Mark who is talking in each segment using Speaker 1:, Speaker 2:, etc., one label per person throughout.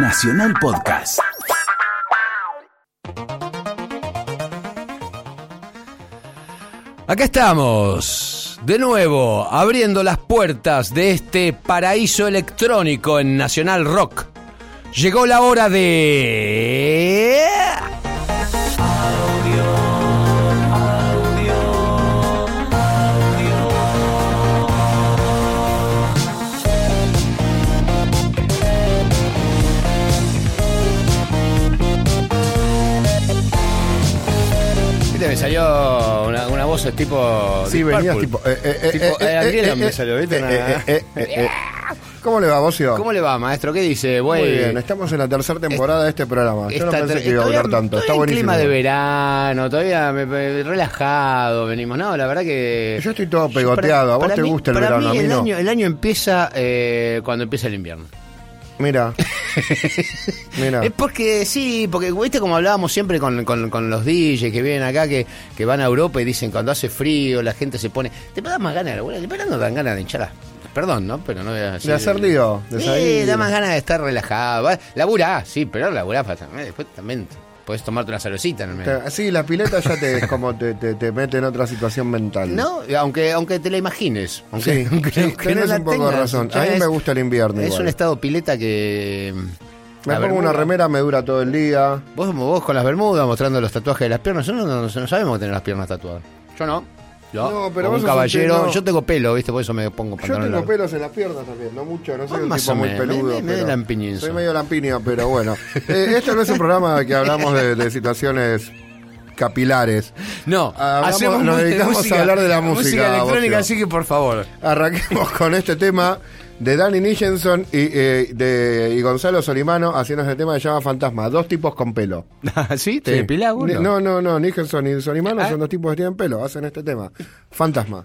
Speaker 1: Nacional Podcast.
Speaker 2: Acá estamos, de nuevo, abriendo las puertas de este paraíso electrónico en Nacional Rock. Llegó la hora de...
Speaker 3: eh, eh, eh. ¿Cómo le va, Bocio?
Speaker 2: ¿Cómo le va, maestro? ¿Qué dice?
Speaker 3: Muy bien, estamos en la tercera temporada de este programa. Yo no pensé que iba a durar tanto. Está
Speaker 2: en
Speaker 3: buenísimo.
Speaker 2: clima de verano, todavía relajado venimos. No, la verdad que...
Speaker 3: Yo estoy todo pegoteado. A vos te gusta el verano, a
Speaker 2: mí el
Speaker 3: no.
Speaker 2: Año, el año empieza eh, cuando empieza el invierno.
Speaker 3: Mira. Mira.
Speaker 2: Es porque, sí, porque viste como hablábamos siempre con, con- con los DJs que vienen acá, que, que van a Europa y dicen cuando hace frío la gente se pone... Te da más ganas, bueno, pero no dan ganas de hinchar Perdón, ¿no? Pero no voy a decir-
Speaker 3: De hacer lío, de
Speaker 2: Sí,
Speaker 3: salir.
Speaker 2: da más ganas de estar relajado. Laburá, sí, pero laburá. Después también puedes tomarte una cervecita en el medio.
Speaker 3: Sí, la pileta ya te, como te, te, te mete en otra situación mental.
Speaker 2: No, aunque, aunque te la imagines. Aunque,
Speaker 3: Sí,
Speaker 2: aunque-
Speaker 3: sí,
Speaker 2: aunque
Speaker 3: tenés
Speaker 2: no
Speaker 3: un poco de razón. A mí
Speaker 2: es-
Speaker 3: me gusta el invierno
Speaker 2: Es
Speaker 3: igual.
Speaker 2: un estado pileta que.
Speaker 3: Me
Speaker 2: la
Speaker 3: pongo una remera, me dura todo el día.
Speaker 2: Vos, vos con las bermudas mostrando los tatuajes de las piernas. Nosotros no, no, no sabemos tener las piernas tatuadas. Yo no. Yo,
Speaker 3: No, pero
Speaker 2: como un
Speaker 3: un
Speaker 2: caballero. Yo tengo pelo, ¿viste? Por eso me pongo
Speaker 3: Yo
Speaker 2: pantalones
Speaker 3: tengo pelos en las piernas también, no mucho, no soy
Speaker 2: Ah,
Speaker 3: un
Speaker 2: más
Speaker 3: tipo muy peludo.
Speaker 2: me- me-
Speaker 3: pero. Soy medio lampiño, pero bueno. Eh, este no es un programa que hablamos de, de situaciones capilares.
Speaker 2: No,
Speaker 3: Hablamos-
Speaker 2: hacemos
Speaker 3: nos dedicamos a hablar de la música,
Speaker 2: electrónica,
Speaker 3: Bocio.
Speaker 2: así que por favor.
Speaker 3: Arranquemos con este tema de Danny Nicholson y, eh, de, y Gonzalo Solimano haciendo este tema que se llama Fantasma. Dos tipos con pelo.
Speaker 2: ¿Sí? ¿Te
Speaker 3: Sí.
Speaker 2: depilás uno?
Speaker 3: No, no, no. Nicholson y Solimano
Speaker 2: Ah.
Speaker 3: son dos tipos que tienen pelo. Hacen este tema. Fantasma.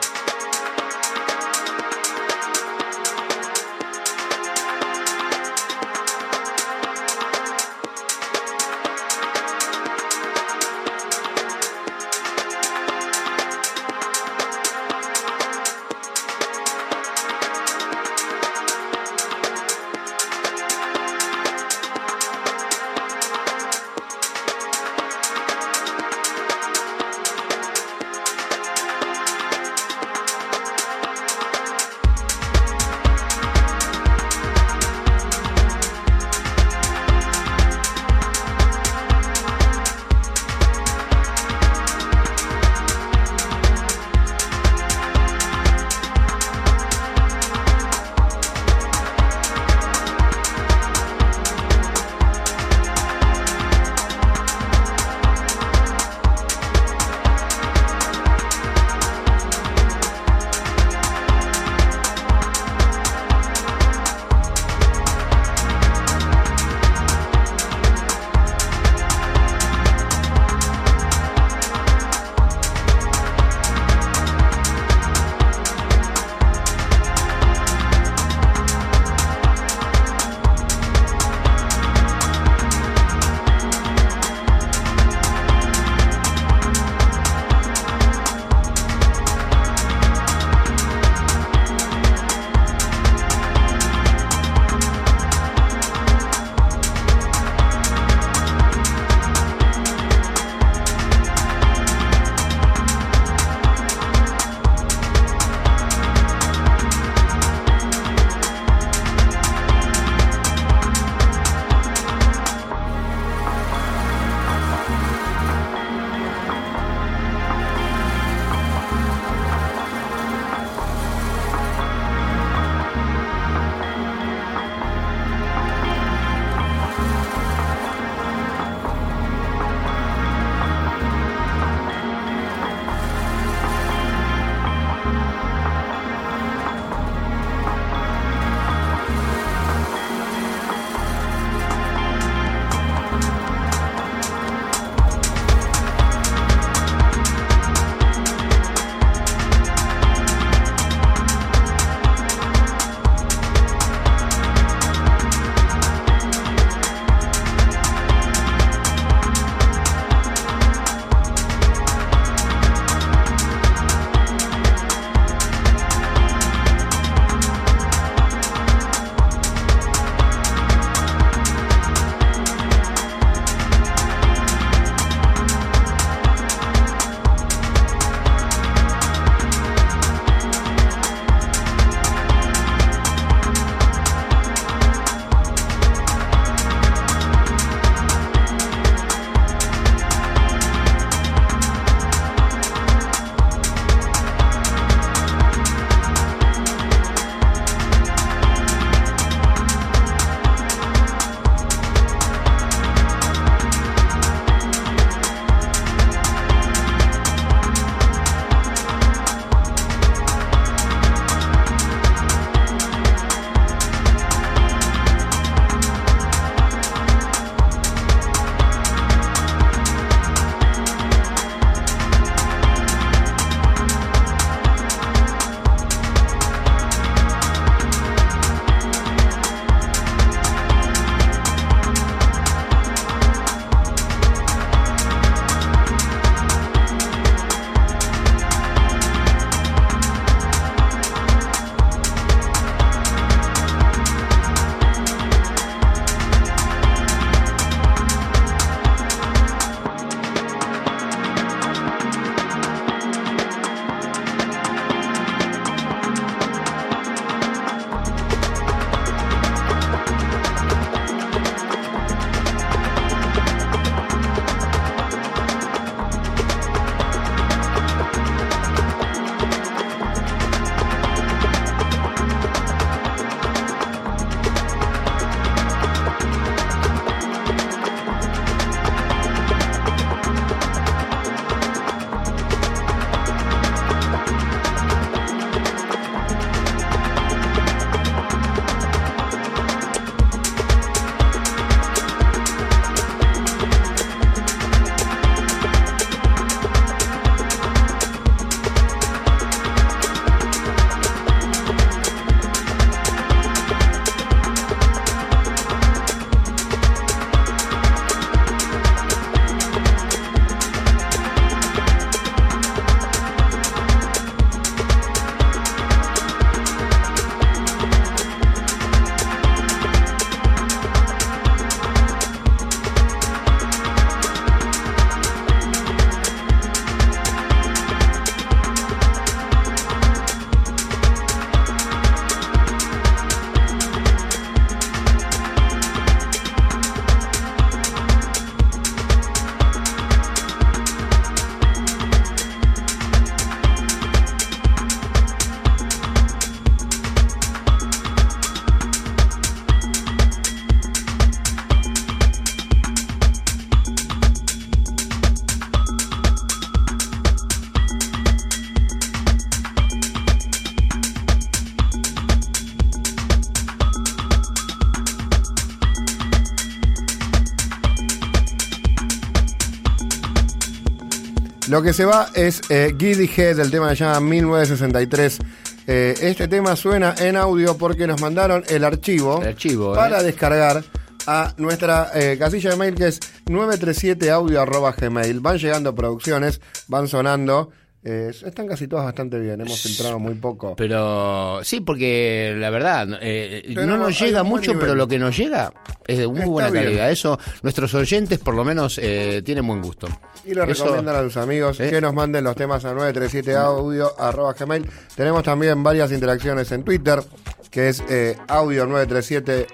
Speaker 3: Lo que se va es eh, Giddy Head, el tema que se llama 1963. Eh, este tema suena en audio porque nos mandaron el archivo,
Speaker 2: El archivo,
Speaker 3: para
Speaker 2: eh.
Speaker 3: descargar a nuestra eh, casilla de mail que es 937audio.gmail. Van llegando producciones, van sonando. eh, están casi todas bastante bien, hemos filtrado muy poco.
Speaker 2: Pero sí, porque la verdad, eh, no nos llega mucho,
Speaker 3: nivel.
Speaker 2: pero lo que nos llega es de muy
Speaker 3: Está
Speaker 2: buena
Speaker 3: bien.
Speaker 2: calidad. Eso, nuestros oyentes por lo menos eh, tienen buen gusto.
Speaker 3: Y
Speaker 2: Eso-
Speaker 3: recomiendan a sus amigos
Speaker 2: ¿Eh?
Speaker 3: que nos manden los temas a 937audio.gmail. Tenemos también varias interacciones en Twitter, que es eh, audio937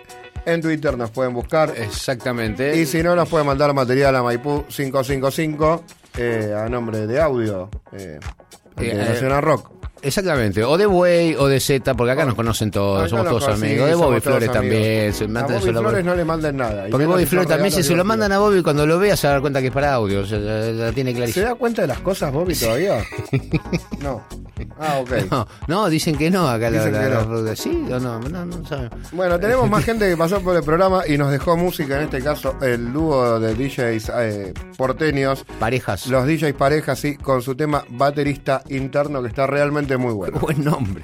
Speaker 3: en Twitter, nos pueden buscar.
Speaker 2: Exactamente.
Speaker 3: Y si no, nos pueden mandar material a Maipú 555 eh, a nombre de audio. Eh,
Speaker 2: Eh, eh,
Speaker 3: Nacional Rock.
Speaker 2: Exactamente, o de Buey o de Z, porque acá nos conocen todos,
Speaker 3: Acá
Speaker 2: somos todos
Speaker 3: conocen,
Speaker 2: amigos. De Bobby Flores también. se-
Speaker 3: A Bobby
Speaker 2: la-
Speaker 3: Flores no le manden nada.
Speaker 2: Porque Bobby Flores también, si se lo mandan a Bobby, cuando lo vea se va a dar cuenta que es para audio. O sea, la, la tiene
Speaker 3: ¿Se da cuenta de las cosas, Bobby, todavía? no. Ah, ok.
Speaker 2: No, no, dicen que no acá la,
Speaker 3: Dicen
Speaker 2: la-
Speaker 3: que
Speaker 2: la
Speaker 3: no.
Speaker 2: ruta. Sí o no, no, no saben.
Speaker 3: Bueno, tenemos más gente que pasó por el programa y nos dejó música, en este caso el dúo de DJs eh, porteños,
Speaker 2: Parejas.
Speaker 3: los DJs parejas, sí, con su tema baterista interno que está realmente muy bueno.
Speaker 2: Buen nombre.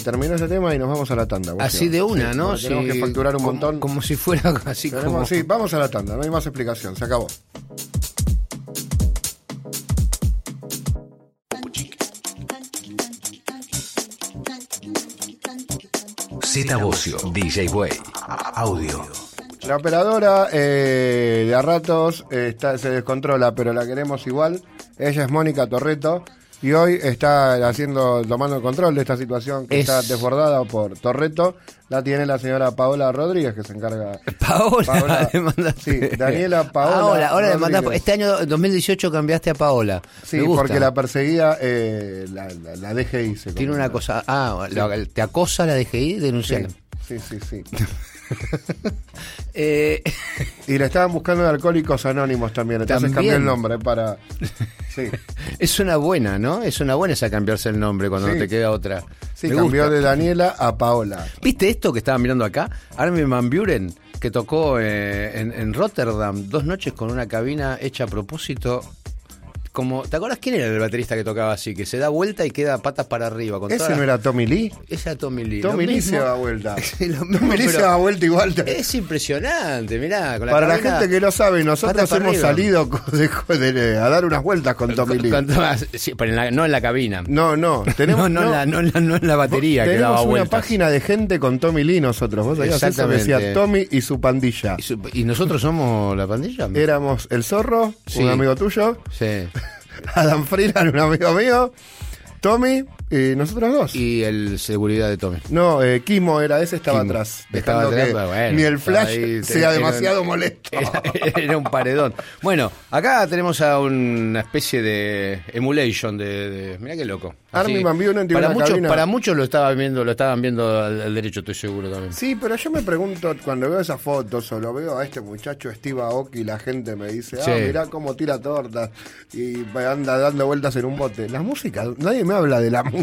Speaker 3: Terminó ese tema y nos vamos a la tanda.
Speaker 2: Así de una,
Speaker 3: Sí,
Speaker 2: ¿no?
Speaker 3: Tenemos que facturar un
Speaker 2: como-
Speaker 3: montón.
Speaker 2: Como si fuera así
Speaker 3: Tenemos-
Speaker 2: como...
Speaker 3: Sí, vamos a la tanda, no hay más explicación, se acabó.
Speaker 1: Z Bocio, DJ Way. Audio.
Speaker 3: La operadora eh, de a ratos eh, está, se descontrola, pero la queremos igual. Ella es Mónica Torreto y hoy está haciendo, tomando el control de esta situación que
Speaker 2: Es-
Speaker 3: está desbordada por Torreto. La tiene la señora Paola Rodríguez que se encarga.
Speaker 2: Paola,
Speaker 3: Paola. Sí, Daniela Paola
Speaker 2: Ahora, ahora mandaste. Este año 2018 cambiaste a Paola.
Speaker 3: Sí, porque la perseguía eh, la, la, la DGI. se
Speaker 2: Tiene una cosa. Ah, la- te acosa la DGI
Speaker 3: Sí,
Speaker 2: denunciando.
Speaker 3: sí, sí, sí.
Speaker 2: Eh,
Speaker 3: Y le estaban buscando de Alcohólicos Anónimos también, entonces
Speaker 2: También.
Speaker 3: cambió el nombre para... Sí,
Speaker 2: es una buena, ¿no? Es una buena esa cambiarse el nombre cuando
Speaker 3: Sí.
Speaker 2: no te queda otra.
Speaker 3: sí
Speaker 2: Me
Speaker 3: cambió
Speaker 2: gusta.
Speaker 3: de Daniela a Paola.
Speaker 2: ¿Viste esto que estaban mirando acá? Armin Van Buren, que tocó eh, en, en Rotterdam dos noches con una cabina hecha a propósito. Como, ¿Te acuerdas quién era el baterista que tocaba así? Que se da vuelta y queda patas para arriba. Con
Speaker 3: ¿Ese no era Tommy Lee?
Speaker 2: Esa Tommy Lee.
Speaker 3: Tommy Lee
Speaker 2: mismo-
Speaker 3: se da vuelta.
Speaker 2: Mismo,
Speaker 3: Tommy Lee se da vuelta igual.
Speaker 2: Es impresionante, mirá. Con la
Speaker 3: Para la gente que no sabe, nosotros hemos
Speaker 2: arriba.
Speaker 3: salido co- de- de- a dar unas vueltas con Tommy Lee.
Speaker 2: Con todas- sí, pero en la- no en la cabina.
Speaker 3: No, no, tenemos
Speaker 2: no, no, en la, no la- no en la batería que
Speaker 3: tenemos
Speaker 2: daba
Speaker 3: una
Speaker 2: vueltas.
Speaker 3: página de gente con Tommy Lee nosotros. Vos sabías eso
Speaker 2: Exactamente.
Speaker 3: decía Tommy y su pandilla.
Speaker 2: ¿Y, su- y nosotros somos la pandilla?
Speaker 3: Éramos el zorro,
Speaker 2: Sí.
Speaker 3: un amigo tuyo,
Speaker 2: Sí.
Speaker 3: Adam Freeland, un amigo mío, Tommy y nosotros dos.
Speaker 2: Y el seguridad de Tommy.
Speaker 3: No, eh, Kimo era ese, estaba
Speaker 2: Kimo.
Speaker 3: atrás.
Speaker 2: Estaba atrás,
Speaker 3: que
Speaker 2: pero bueno,
Speaker 3: ni el flash
Speaker 2: ahí,
Speaker 3: sea demasiado molesto.
Speaker 2: Era, era un paredón. Bueno, acá tenemos a una especie de emulation de, de- mirá qué loco.
Speaker 3: Armin Van Buren tiene
Speaker 2: para muchos,
Speaker 3: cabina-
Speaker 2: para muchos lo estaban viendo, lo estaban viendo al, al derecho, estoy seguro también.
Speaker 3: Sí, pero yo me pregunto, cuando veo esas fotos o lo veo a este muchacho Steve Aoki, la gente me dice, ah,
Speaker 2: Sí.
Speaker 3: mirá cómo tira tortas y anda dando vueltas en un bote. La música, nadie me habla de la música.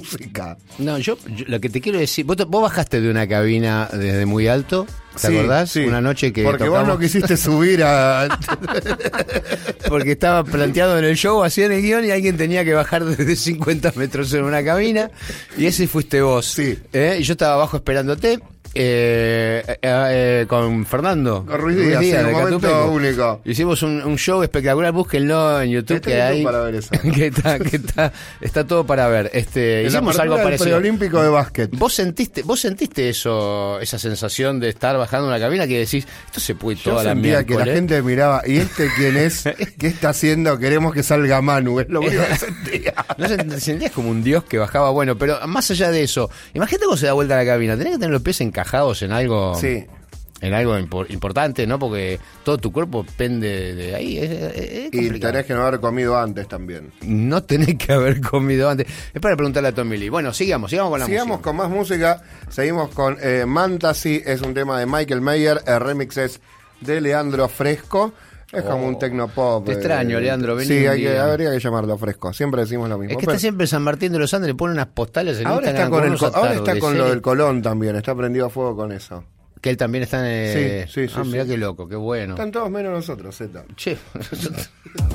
Speaker 2: No, yo, yo lo que te quiero decir, vos, te- vos bajaste de una cabina desde muy alto, ¿te
Speaker 3: Sí,
Speaker 2: acordás?
Speaker 3: sí.
Speaker 2: Una noche que
Speaker 3: Porque vos
Speaker 2: tocamos-
Speaker 3: no quisiste subir a...
Speaker 2: porque estaba planteado en el show, así en el guion, y alguien tenía que bajar desde 50 metros en una cabina, y ese fuiste vos.
Speaker 3: Sí.
Speaker 2: ¿Eh? Y yo estaba abajo esperándote. Eh, eh, eh, con Fernando
Speaker 3: Con Ruiz Díaz, sí,
Speaker 2: de
Speaker 3: un momento
Speaker 2: Catupeco.
Speaker 3: único.
Speaker 2: Hicimos un, un show espectacular, búsquenlo en YouTube que hay
Speaker 3: para ver eso.
Speaker 2: que está, que está, está todo para ver. Este,
Speaker 3: en la
Speaker 2: hicimos algo parecido.
Speaker 3: preolímpico de básquet.
Speaker 2: ¿Vos sentiste, vos sentiste eso, esa sensación de estar bajando una cabina que decís, esto se puede
Speaker 3: Yo
Speaker 2: toda la
Speaker 3: sentía que la
Speaker 2: miércoles"?
Speaker 3: gente miraba, ¿y este quién es? ¿Qué está haciendo? Queremos que salga Manu, es lo único que sentía.
Speaker 2: No sentías como un dios que bajaba, bueno, pero más allá de eso, imagínate cómo se da vuelta la cabina, tenés que tener los pies encajados en algo
Speaker 3: Sí.
Speaker 2: en algo impor- importante, ¿no? Porque todo tu cuerpo pende de ahí, es, es- es
Speaker 3: Y tenés que no haber comido antes también.
Speaker 2: No tenés que haber comido antes. Es para preguntarle a Tommy Lee. Bueno, sigamos, sigamos con la
Speaker 3: Sigamos
Speaker 2: música.
Speaker 3: con más música. Seguimos con eh, Mantasy, es un tema de Michael Mayer. El remix es de Leandro Fresco. Es como un tecnopop.
Speaker 2: Oh, te extraño, Leandro, vení
Speaker 3: Sí, hay que, habría que llamarlo Fresco. Siempre decimos lo mismo.
Speaker 2: Es que
Speaker 3: Pero
Speaker 2: está siempre San Martín de los Andes, le pone unas postales en
Speaker 3: ahora está, con el, ahora está con lo del Colón también. Está prendido a fuego con eso.
Speaker 2: Que él también está en... eh,
Speaker 3: Sí, sí, sí,
Speaker 2: Ah, mirá
Speaker 3: sí.
Speaker 2: qué loco, qué bueno.
Speaker 3: Están todos menos nosotros, Z.
Speaker 2: Che,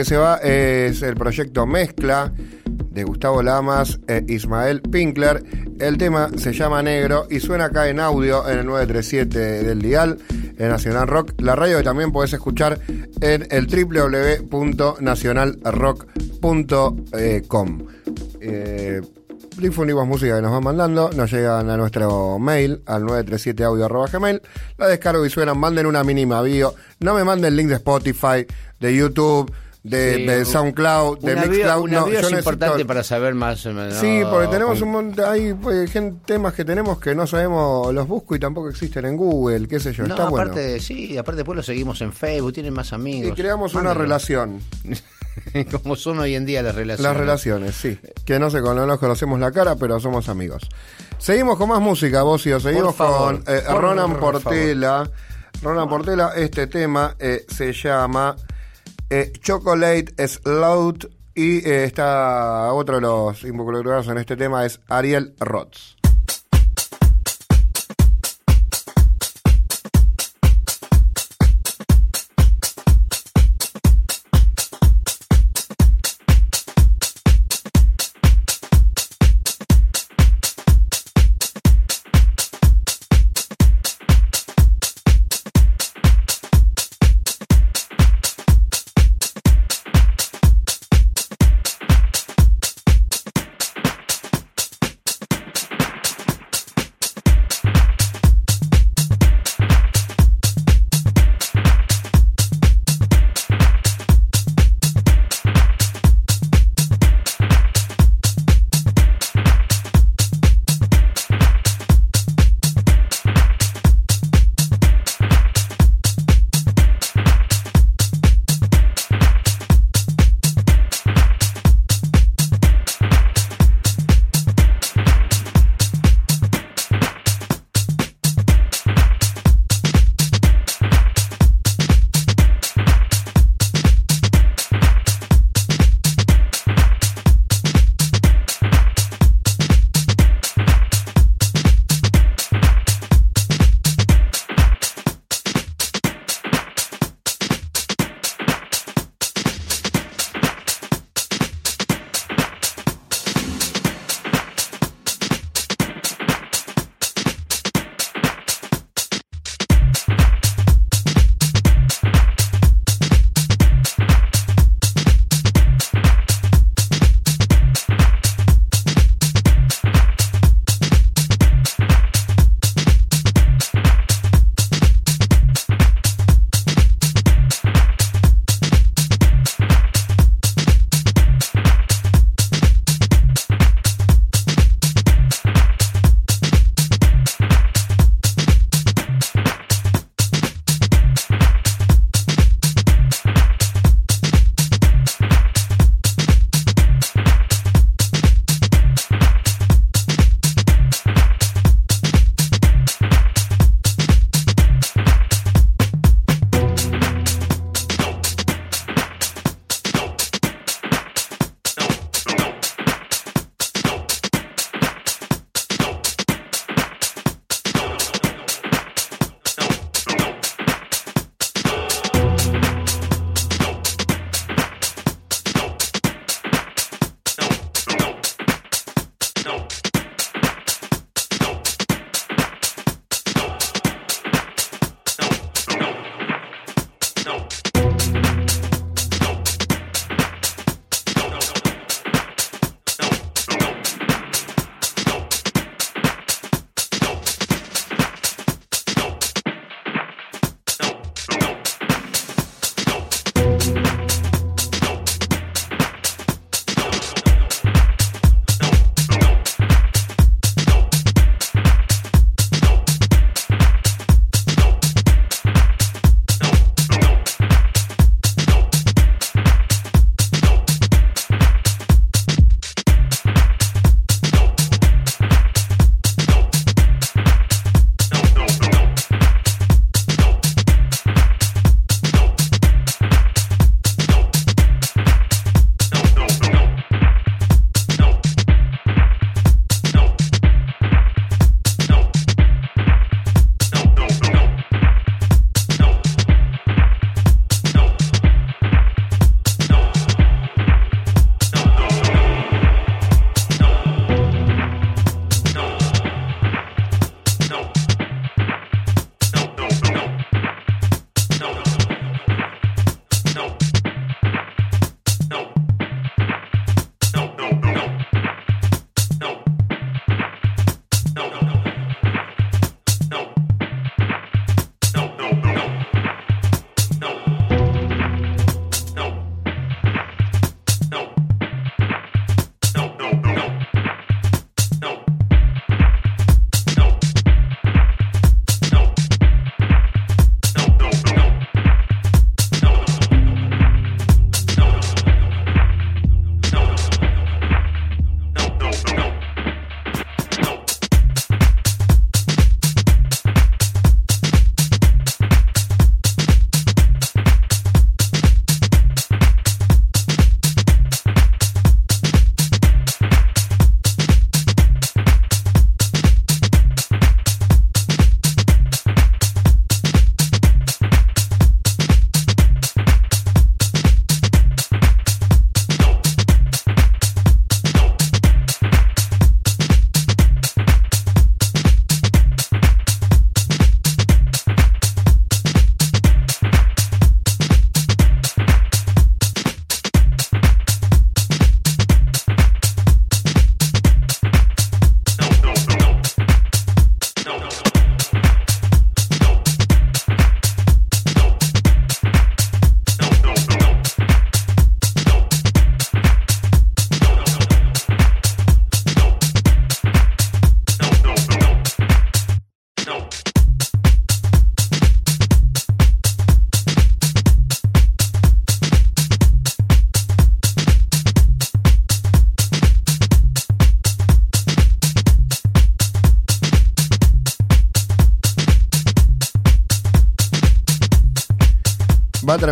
Speaker 3: Que se va es el proyecto Mezcla de Gustavo Lamas e Ismael Pinkler. El tema se llama Negro y suena acá en audio en el 937 del Dial, en Nacional Rock. La radio que también podés escuchar en el www.nacionalrock.com. Eh, difundimos música que nos van mandando, nos llegan a nuestro mail, al 937audio.gmail, la descargo y suenan, manden una mínima bio, no me manden link de Spotify, de YouTube, de,
Speaker 2: Sí,
Speaker 3: de SoundCloud, de
Speaker 2: Una bio-
Speaker 3: Mixcloud,
Speaker 2: una
Speaker 3: no,
Speaker 2: bio es
Speaker 3: necesito-
Speaker 2: importante para saber más menos.
Speaker 3: Sí, porque tenemos un montón, hay pues, temas que tenemos que no sabemos, los busco y tampoco existen en Google, qué sé yo,
Speaker 2: No,
Speaker 3: está bueno.
Speaker 2: aparte, sí, aparte después lo seguimos en Facebook, tienen más amigos.
Speaker 3: Y creamos una relación.
Speaker 2: Como son hoy en día las relaciones.
Speaker 3: Las relaciones, sí. Que no sé, no nos conocemos la cara, pero somos amigos. Seguimos con más música, Bocio. Seguimos
Speaker 2: favor,
Speaker 3: con eh,
Speaker 2: por
Speaker 3: Ronan. Portela. Ronan Portela, este tema eh, se llama eh, Chocolate Slout. Y eh, está otro de los involucrados en este tema es Ariel Roth.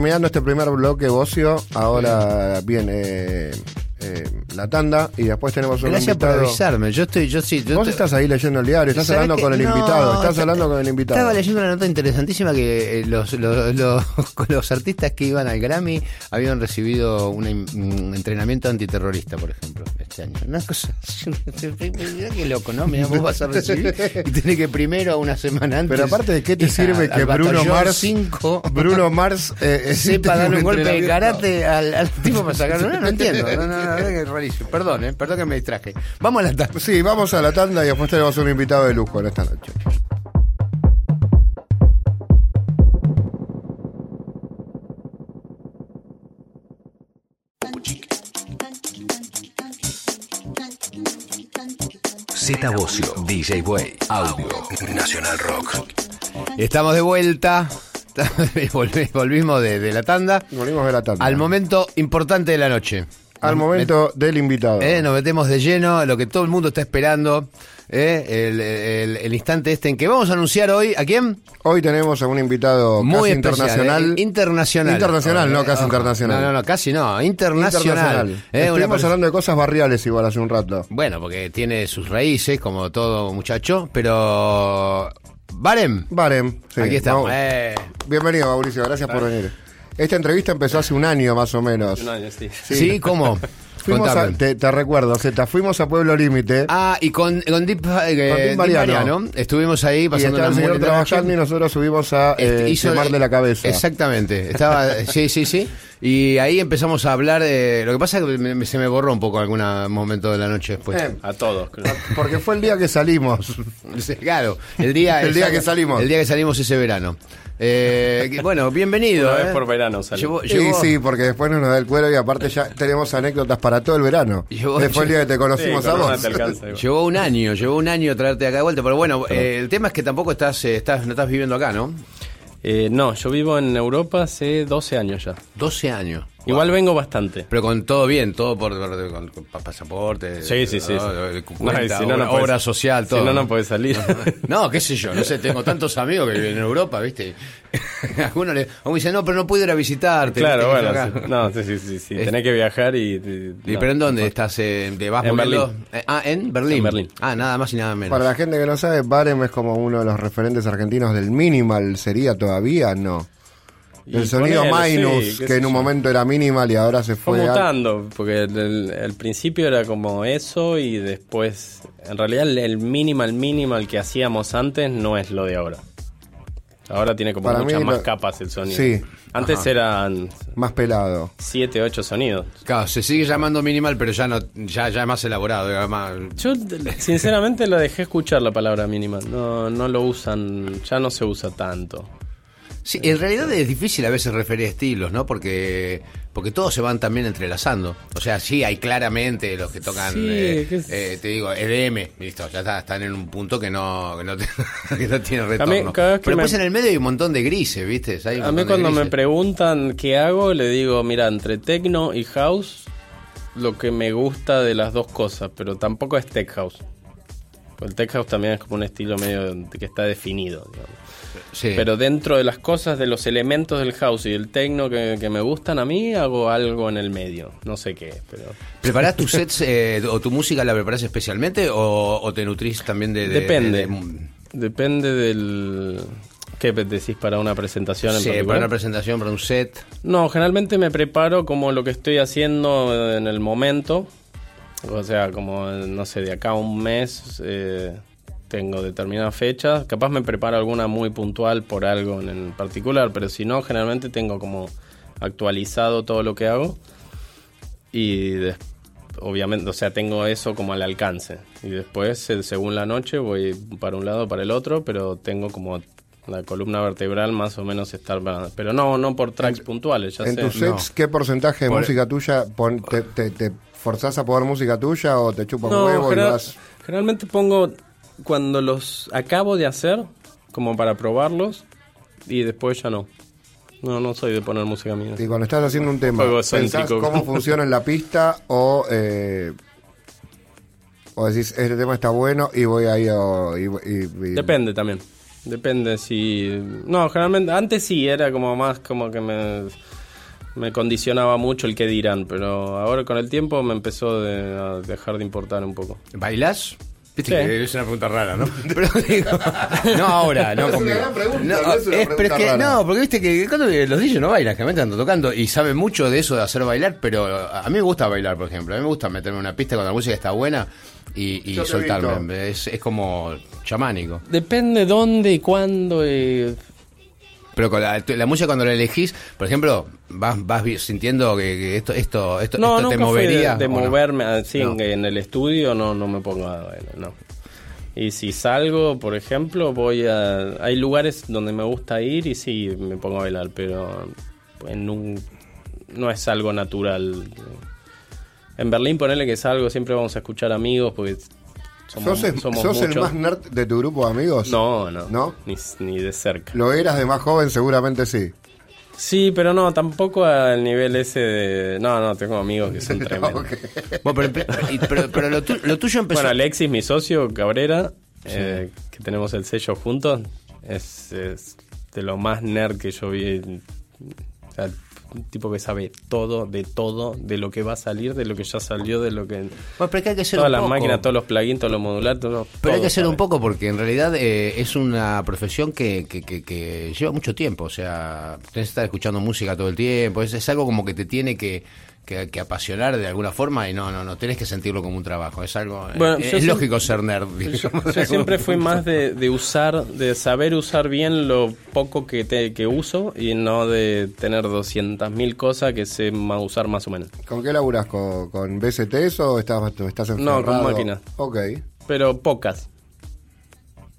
Speaker 3: Va terminando este primer bloque bocio. Ahora viene eh, la tanda y después tenemos un
Speaker 2: Gracias por avisarme. Yo estoy, yo sí. yo
Speaker 3: Vos
Speaker 2: te-
Speaker 3: estás ahí leyendo el diario, estás
Speaker 2: ¿Sabés
Speaker 3: hablando con el
Speaker 2: No,
Speaker 3: invitado, estás
Speaker 2: está-
Speaker 3: hablando con el invitado.
Speaker 2: Estaba leyendo una nota interesantísima que eh, los, los, los, artistas que iban al Grammy habían recibido un entrenamiento antiterrorista, por ejemplo, este año. Una cosa. Mirá qué loco, ¿no? Mirá, vos vas a recibir y tenés que primero, una semana antes.
Speaker 3: Pero aparte de qué te
Speaker 2: ir
Speaker 3: sirve
Speaker 2: a-
Speaker 3: que Bruno Mars,
Speaker 2: cinco
Speaker 3: Bruno Mars eh,
Speaker 2: sepa darle un golpe de karate al, al tipo para sacarlo. No, no entiendo. No, no, no, es rarísimo. Perdón, eh, perdón que me distraje. Vamos a la tarde.
Speaker 3: Sí, vamos a la tanda y después tenemos un invitado de lujo en esta noche.
Speaker 1: Z Bocio, DJ Way, Audio, Nacional Rock.
Speaker 2: Estamos de vuelta. Volvi- Volvimos de, de la tanda.
Speaker 3: Volvimos de la tanda.
Speaker 2: Al momento importante de la noche.
Speaker 3: Al momento del invitado.
Speaker 2: Eh, nos metemos de lleno, lo que todo el mundo está esperando. Eh, el, el- el instante este en que vamos a anunciar hoy. ¿A quién?
Speaker 3: Hoy tenemos a un invitado
Speaker 2: Muy
Speaker 3: casi
Speaker 2: especial,
Speaker 3: internacional.
Speaker 2: eh, internacional.
Speaker 3: Internacional, no casi internacional.
Speaker 2: No, no, no, casi no. Internacional. Eh, una
Speaker 3: Estuvimos hablando de cosas barriales igual hace un rato.
Speaker 2: Bueno, porque tiene sus raíces, como todo muchacho, pero. Barem.
Speaker 3: Barem. sí,
Speaker 2: Aquí estamos. Eh,
Speaker 3: Bienvenido, Mauricio, gracias por venir. Esta entrevista empezó hace un año más o menos.
Speaker 4: Un año, sí.
Speaker 2: sí. ¿cómo?
Speaker 3: Fuimos a, te, te recuerdo, Zeta, fuimos a Pueblo Límite
Speaker 2: Ah, y con, con Deep, eh,
Speaker 3: Con Deep Mariano.
Speaker 2: Estuvimos ahí
Speaker 3: y
Speaker 2: pasando
Speaker 3: el
Speaker 2: muy
Speaker 3: señor trabajando y nosotros subimos a
Speaker 2: Este,
Speaker 3: eh,
Speaker 2: hizo-
Speaker 3: quemarle la cabeza.
Speaker 2: Exactamente. Estaba, sí, sí, sí. Y ahí empezamos a hablar. eh, lo que pasa es que me- se me borró un poco algún momento de la noche después.
Speaker 3: Eh,
Speaker 4: A todos, creo.
Speaker 3: porque fue el día que salimos.
Speaker 2: Claro, el día,
Speaker 3: El día que salimos.
Speaker 2: El día que salimos ese verano. Eh, bueno, bienvenido.
Speaker 4: Una
Speaker 2: eh.
Speaker 4: vez por verano sale.
Speaker 2: Llevó-
Speaker 3: Sí,
Speaker 2: llevó-
Speaker 3: sí, porque después no nos da el cuero y aparte ya tenemos anécdotas para todo el verano.
Speaker 2: Llevó-
Speaker 3: Después el día que te
Speaker 4: Sí,
Speaker 3: conocimos a vos.
Speaker 4: te alcanza, igual.
Speaker 2: Llevó un año, llevó un año traerte acá de vuelta, pero bueno, eh, el tema es que tampoco estás, eh, estás, no estás viviendo acá, ¿no?
Speaker 4: Eh, no, yo vivo en Europa hace 12 años ya.
Speaker 2: 12 años.
Speaker 4: Igual vengo bastante.
Speaker 2: Pero con todo bien, todo por, por- con, con pa- pasaporte,
Speaker 4: Sí, sí, sí,
Speaker 2: ¿no?
Speaker 4: sí. No,
Speaker 2: cuenta,
Speaker 4: y si no, no
Speaker 2: obra, social, todo.
Speaker 4: Si no, no podés salir.
Speaker 2: No, qué sé yo, no sé, tengo tantos amigos que viven en Europa, ¿viste? Algunos le, algunos dicen, no, pero no puedo ir a visitarte.
Speaker 4: claro, bueno. No, sí, sí, sí. sí.
Speaker 2: Es-
Speaker 4: Tenés que viajar y... y-
Speaker 2: ¿Y
Speaker 4: no.
Speaker 2: pero en dónde estás? Eh, ¿De vas
Speaker 4: En? Berlín.
Speaker 2: Eh, ah, ¿en Berlín?
Speaker 4: En Berlín.
Speaker 2: Ah, nada más y nada menos.
Speaker 3: Para la gente que no sabe, Barem es como uno de los referentes argentinos del minimal. ¿Sería todavía? No.
Speaker 4: Y
Speaker 3: El sonido Minus,
Speaker 4: sí,
Speaker 3: que en un
Speaker 4: yo.
Speaker 3: momento era minimal y ahora se
Speaker 4: Fue
Speaker 3: fue. a-
Speaker 4: mutando, porque el, el- el principio era como eso y después, en realidad el, el minimal minimal que hacíamos antes no es lo de ahora. Ahora tiene como
Speaker 3: Para
Speaker 4: muchas
Speaker 3: mí
Speaker 4: más
Speaker 3: lo-
Speaker 4: capas el sonido.
Speaker 3: Sí.
Speaker 4: Antes eran
Speaker 3: Más pelado.
Speaker 4: 7, 8 sonidos.
Speaker 2: Claro, se sigue llamando minimal, pero ya no, ya, ya es más elaborado. ya más-
Speaker 4: Yo sinceramente la dejé escuchar la palabra minimal. No, no lo usan, ya no se usa tanto.
Speaker 2: Sí, en realidad es difícil a veces referir estilos, ¿no? Porque porque todos se van también entrelazando. O sea, sí, hay claramente los que tocan,
Speaker 4: Sí,
Speaker 2: eh,
Speaker 4: que es-
Speaker 2: eh, te digo, EDM, listo, ya está, están en un punto que no, que no, te- que no tiene retorno.
Speaker 4: mí,
Speaker 2: Pero después
Speaker 4: me-
Speaker 2: en el medio hay un montón de grises, ¿viste? Hay
Speaker 4: A mí cuando me preguntan qué hago, le digo, mira, entre techno y house, lo que me gusta de las dos cosas, pero tampoco es tech house. El tech house también es como un estilo medio que está definido. digamos.
Speaker 2: Sí.
Speaker 4: Pero dentro de las cosas, de los elementos del house y del techno que, que me gustan a mí, hago algo en el medio. No sé qué, pero...
Speaker 2: ¿Preparás tus sets eh, o tu música la preparás especialmente o, o te nutrís también de... de-
Speaker 4: Depende.
Speaker 2: de- de-
Speaker 4: Depende del... ¿Qué decís para una presentación en
Speaker 2: sí,
Speaker 4: particular?
Speaker 2: para una presentación, para un set.
Speaker 4: No, generalmente me preparo como lo que estoy haciendo en el momento. O sea, como, no sé, de acá a un mes eh, tengo determinadas fechas. Capaz me preparo alguna muy puntual por algo en, en particular, pero si no, generalmente tengo como actualizado todo lo que hago. Y des- obviamente, o sea, tengo eso como al alcance. Y después, según la noche, voy para un lado, para el otro, pero tengo como la columna vertebral más o menos estar... Pero no, no por tracks puntuales, ya
Speaker 3: En
Speaker 4: sé.
Speaker 3: tus sets, ¿qué porcentaje de
Speaker 2: Por-
Speaker 3: música tuya pon- te, te, te forzás a poner música tuya o te chupas
Speaker 4: No,
Speaker 3: huevo y
Speaker 4: general-
Speaker 3: vas?
Speaker 4: generalmente pongo cuando los acabo de hacer, como para probarlos, y después ya no. No, no soy de poner música mía.
Speaker 3: Y cuando estás haciendo un tema,
Speaker 4: Juego
Speaker 3: ¿pensás
Speaker 4: céntrico.
Speaker 3: cómo funciona en la pista o, eh, o decís, este tema está bueno y voy ahí o- y, y- y-
Speaker 4: Depende también. Depende si... No, generalmente, antes sí, era como más como que me, me condicionaba mucho el que dirán, pero ahora con el tiempo me empezó de- a dejar de importar un poco.
Speaker 2: ¿Bailás? Viste
Speaker 4: Sí.
Speaker 2: que es una pregunta rara, ¿no? Pero digo, no ahora, no
Speaker 3: Es una gran pregunta,
Speaker 2: no,
Speaker 3: no es una
Speaker 2: es- pero es que,
Speaker 3: rara.
Speaker 2: no, porque viste que cuando los DJs no bailan, que me están tocando y saben mucho de eso de hacer bailar, pero a mí me gusta bailar, por ejemplo. A mí me gusta meterme en una pista cuando la música está buena y, soltarme. Es, es como chamánico.
Speaker 4: Depende dónde y cuándo y...
Speaker 2: Pero con la, la música cuando la elegís, por ejemplo, vas, vas sintiendo que, esto, esto, esto,
Speaker 4: No,
Speaker 2: esto te
Speaker 4: fui de-
Speaker 2: movería.
Speaker 4: de,
Speaker 2: ¿o no?
Speaker 4: moverme así
Speaker 2: No.
Speaker 4: en, en el estudio, no, no me pongo a bailar, no. Y si salgo, por ejemplo, voy a... Hay lugares donde me gusta ir y sí, me pongo a bailar, pero en un, no es algo natural. En Berlín, ponerle que salgo, siempre vamos a escuchar amigos porque somos,
Speaker 3: ¿Sos, el,
Speaker 4: somos
Speaker 3: sos el
Speaker 4: muchos.
Speaker 3: más nerd de tu grupo de amigos?
Speaker 4: No, no,
Speaker 3: ¿No?
Speaker 4: Ni, ni de cerca.
Speaker 3: ¿Lo eras de más joven? Seguramente sí.
Speaker 4: Sí, pero no, tampoco al nivel ese de... No, no, tengo amigos que son tremendos.
Speaker 2: Bueno, pero, pero- pero lo, tu- lo tuyo empezó.
Speaker 4: Bueno, Alexis, mi socio, Cabrera, eh, que tenemos el sello juntos, es, es de lo más nerd que yo vi. O sea, un tipo que sabe todo, de todo, de lo que va a salir, de lo que ya salió, de lo que...
Speaker 2: Bueno, pero que hay que ser
Speaker 4: Todas
Speaker 2: un
Speaker 4: las
Speaker 2: poco.
Speaker 4: máquinas, todos los plugins, todos los modulares, todo,
Speaker 2: Pero hay que ser
Speaker 4: sabe.
Speaker 2: un poco porque en realidad eh, es una profesión que, que, que- que lleva mucho tiempo. O sea, tenés que estar escuchando música todo el tiempo. Es, es algo como que te tiene que, que, que apasionar de alguna forma y no, no, no tenés que sentirlo como un trabajo. Es algo.
Speaker 4: Bueno,
Speaker 2: es, lógico ser nerd. digamos,
Speaker 4: Yo siempre fui más de, de usar, de saber usar bien lo poco que, te, que uso y no de tener 200.000 cosas que sé más usar más o menos.
Speaker 3: ¿Con qué laburas? ¿Con, con BSTs o estás, estás
Speaker 4: No,
Speaker 3: enferrado?
Speaker 4: con máquinas.
Speaker 3: Ok.
Speaker 4: Pero pocas.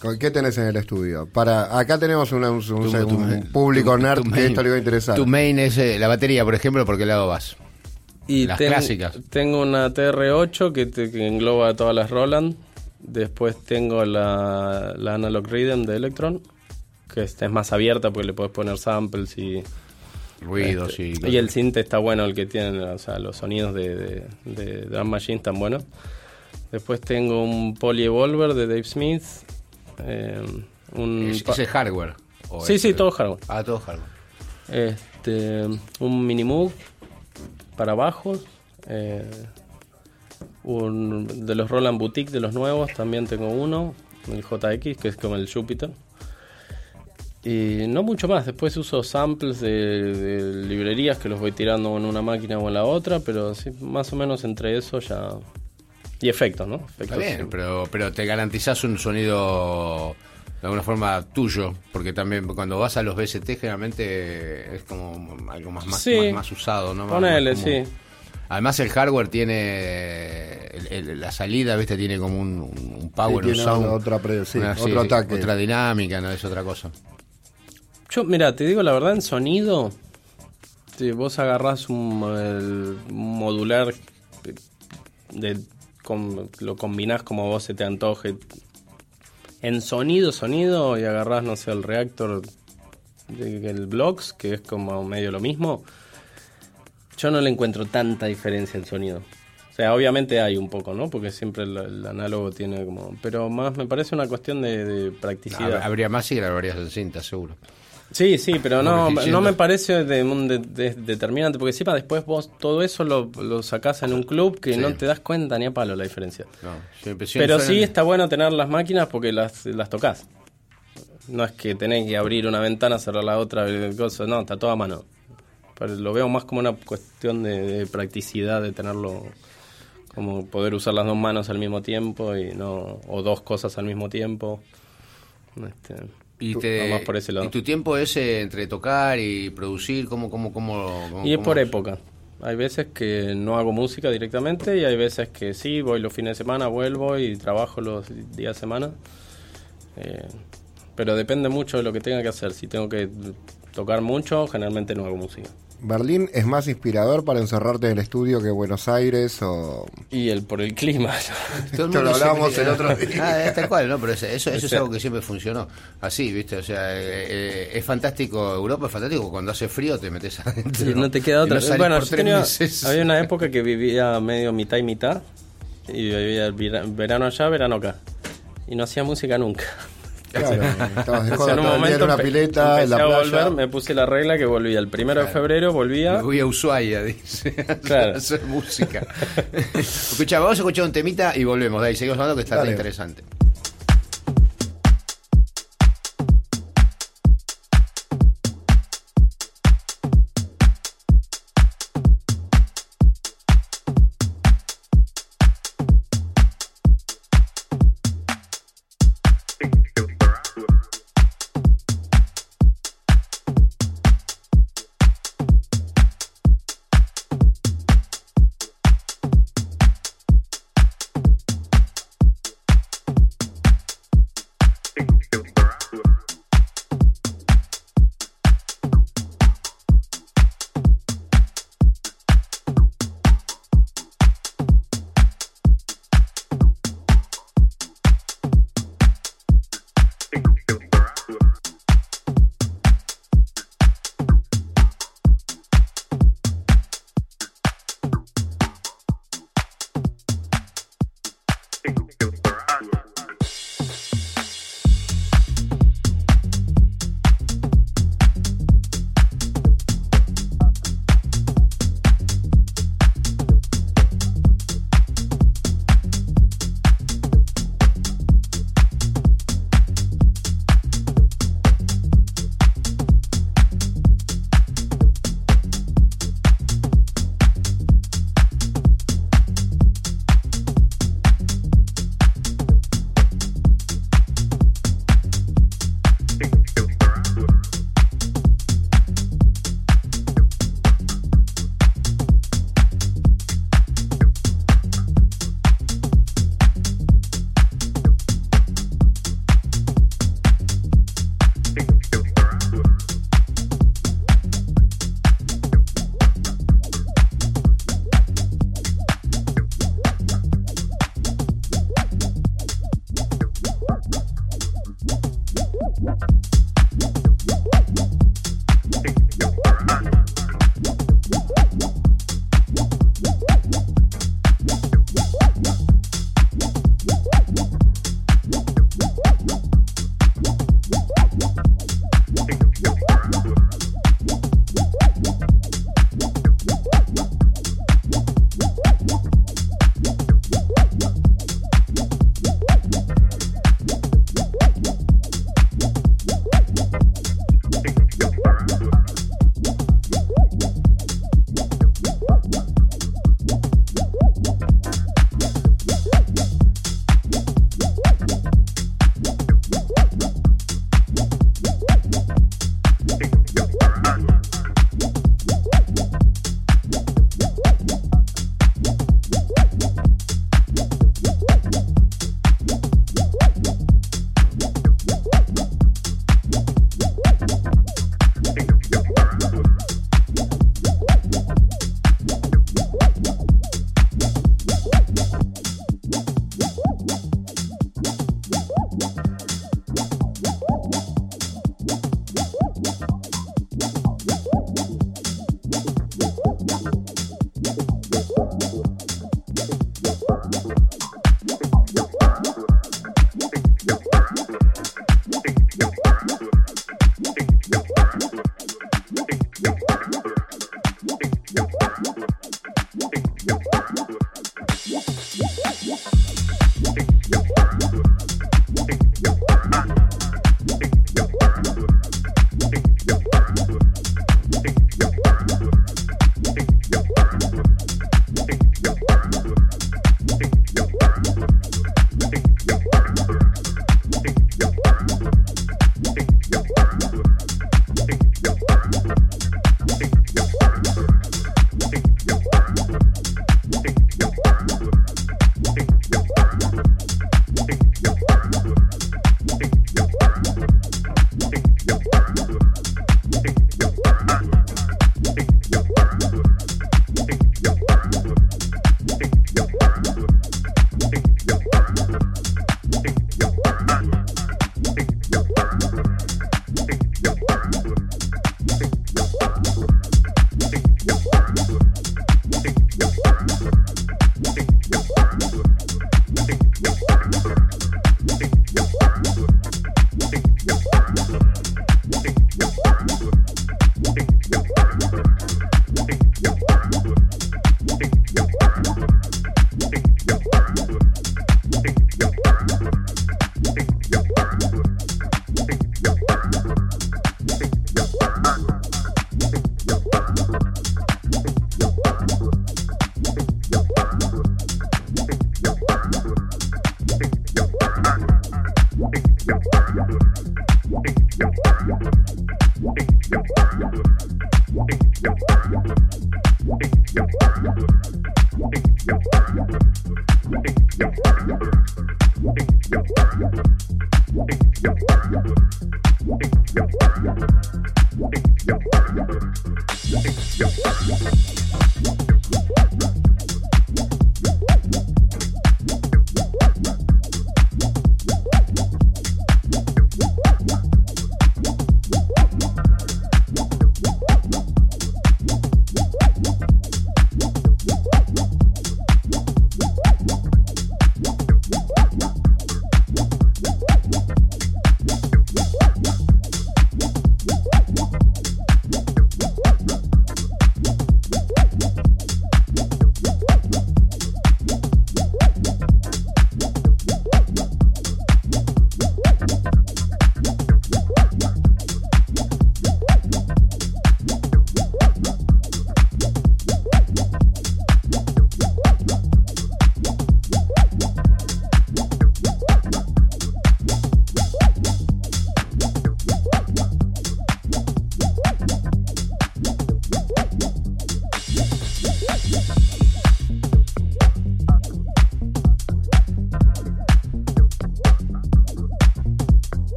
Speaker 3: ¿Con qué tenés en el estudio? Para Acá tenemos una- un, un-
Speaker 2: Tu- tu-
Speaker 3: un público
Speaker 2: tu-
Speaker 3: nerd
Speaker 2: tu
Speaker 3: que
Speaker 2: main-
Speaker 3: esto le va a interesar.
Speaker 2: Tu main es eh, la batería, por ejemplo, ¿por qué lado vas?
Speaker 4: Y
Speaker 2: Las
Speaker 4: ten-
Speaker 2: clásicas.
Speaker 4: Tengo una TR8 que, te- que engloba todas las Roland. Después tengo la, la Analog Rhythm de Electron, que esta es más abierta porque le puedes poner samples y...
Speaker 2: Ruidos y.
Speaker 4: Y el synth está bueno, el que tiene, o sea, los sonidos de, de, de Drum Machine están buenos. Después tengo un Poly Evolver de Dave Smith. eh, un
Speaker 2: Es, hardware.
Speaker 4: Sí, sí, todo hardware.
Speaker 2: Ah, todo hardware.
Speaker 4: Este, un Minimoog para bajos. eh, un, de los Roland Boutique de los nuevos también tengo uno. El JX, que es como el Jupiter. Y no mucho más. Después uso samples de, de librerías que los voy tirando en una máquina o en la otra. Pero sí, más o menos entre eso ya. Y efectos, ¿no?
Speaker 2: Está
Speaker 4: Efectos,
Speaker 2: bien,
Speaker 4: sí.
Speaker 2: pero, pero te garantizás un sonido de alguna forma tuyo, porque también cuando vas a los BST generalmente es como algo más, más,
Speaker 4: Sí.
Speaker 2: más, más usado, ¿no?
Speaker 4: Ponele,
Speaker 2: más como-
Speaker 4: sí.
Speaker 2: Además el hardware tiene el- el- la salida, viste, tiene como un, un power,
Speaker 3: Sí,
Speaker 2: un sound,
Speaker 3: otra pre- sí,
Speaker 2: una-
Speaker 3: otro ataque.
Speaker 2: otra dinámica, no es otra cosa.
Speaker 4: Yo, mira, te digo la verdad, en sonido, si vos agarrás un, el modular, de, con- lo combinás como vos se te antoje. En sonido, sonido, y agarrás, no sé, el reactor, de- el Blocks, que es como medio lo mismo, yo no le encuentro tanta diferencia en sonido. O sea, obviamente hay un poco, ¿no? Porque siempre el, el análogo tiene como... Pero más me parece una cuestión de, practicidad.
Speaker 2: Hab- Habría más y grabarías en cinta, seguro.
Speaker 4: Sí, sí, pero no, no me parece de de- de- determinante, porque encima después vos todo eso lo, lo sacás en un club que
Speaker 2: Sí.
Speaker 4: no te das cuenta ni a palo la diferencia.
Speaker 2: No,
Speaker 4: Pero sí está bueno tener las máquinas porque las, las tocas. No es que tenés que abrir una ventana, cerrar la otra, el coso, no, está todo a mano. Pero lo veo más como una cuestión de, de practicidad, de tenerlo, como poder usar las dos manos al mismo tiempo y no o dos cosas al mismo tiempo. Este,
Speaker 2: Y, te,
Speaker 4: más por ese lado.
Speaker 2: y tu tiempo es eh, entre tocar y producir, ¿cómo, cómo, cómo, cómo-
Speaker 4: Y es por época. Hay veces que no hago música directamente y hay veces que sí, voy los fines de semana, vuelvo y trabajo los días de semana. Eh, pero depende mucho de lo que tenga que hacer. Si tengo que tocar mucho, generalmente no hago música.
Speaker 3: ¿Berlín es más inspirador para encerrarte en el estudio que Buenos Aires o...?
Speaker 4: Y el por el clima.
Speaker 3: Esto lo hablábamos
Speaker 2: siempre-
Speaker 3: el otro día.
Speaker 2: Ah, es tal cual, ¿no? Pero eso, eso, eso es algo que siempre funcionó. Así, ¿viste? O sea, eh, eh, es fantástico. Europa es fantástico. Cuando hace frío te metes adentro.
Speaker 4: Sí, no te queda
Speaker 2: Y
Speaker 4: otra.
Speaker 2: no
Speaker 4: bueno, yo tenía- había una época que vivía medio mitad y mitad. Y vivía verano allá, verano acá. Y no hacía música nunca.
Speaker 3: Claro, estabas de joda
Speaker 4: en un momento
Speaker 3: una pileta, en la
Speaker 4: a
Speaker 3: playa.
Speaker 4: volver, me puse la regla que volvía. El primero de febrero volvía.
Speaker 2: Me voy a Ushuaia, dice.
Speaker 4: Claro.
Speaker 2: a hacer música. Escucha, vamos a escuchar un temita y volvemos. De ahí seguimos hablando que está
Speaker 3: Dale.
Speaker 2: interesante.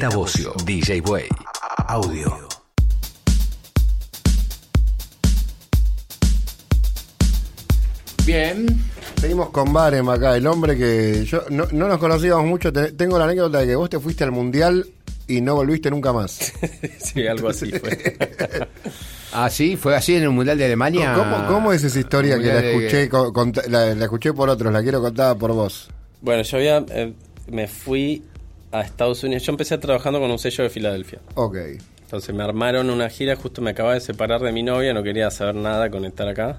Speaker 1: Zeta Bocio, DJ Way. Audio.
Speaker 2: Bien.
Speaker 3: Seguimos con Barem acá, el hombre que yo no, no nos conocíamos mucho. te- tengo la anécdota de que vos te fuiste al mundial y no volviste nunca más.
Speaker 4: sí, algo así fue.
Speaker 2: Ah, sí, fue así en el Mundial de Alemania.
Speaker 3: ¿Cómo, cómo es esa historia que la
Speaker 2: Mundial de-
Speaker 3: escuché, con- con- la, la escuché por otros, la quiero contar por vos?
Speaker 4: bueno, yo había, eh, me fui a Estados Unidos. Yo empecé trabajando con un sello de Filadelfia.
Speaker 3: Ok.
Speaker 4: Entonces me armaron una gira, justo me acababa de separar de mi novia, no quería saber nada con estar acá.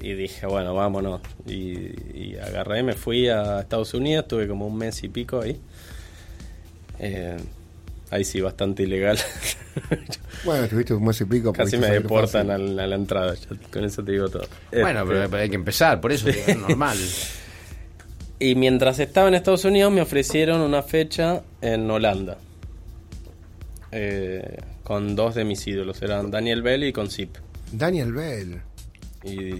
Speaker 4: Y dije, bueno, vámonos. Y, y agarré, me fui a Estados Unidos, tuve como un mes y pico ahí. Eh, ahí sí, bastante ilegal.
Speaker 3: Bueno, estuviste un mes y pico.
Speaker 4: Casi me deportan a la, a la entrada, ya con eso te digo todo.
Speaker 2: Bueno,
Speaker 4: Este,
Speaker 2: pero, pero hay que empezar, por eso es normal.
Speaker 4: Y mientras estaba en Estados Unidos me ofrecieron una fecha en Holanda. Eh, con dos de mis ídolos, eran Daniel Bell y con Zip.
Speaker 3: Daniel Bell.
Speaker 4: Y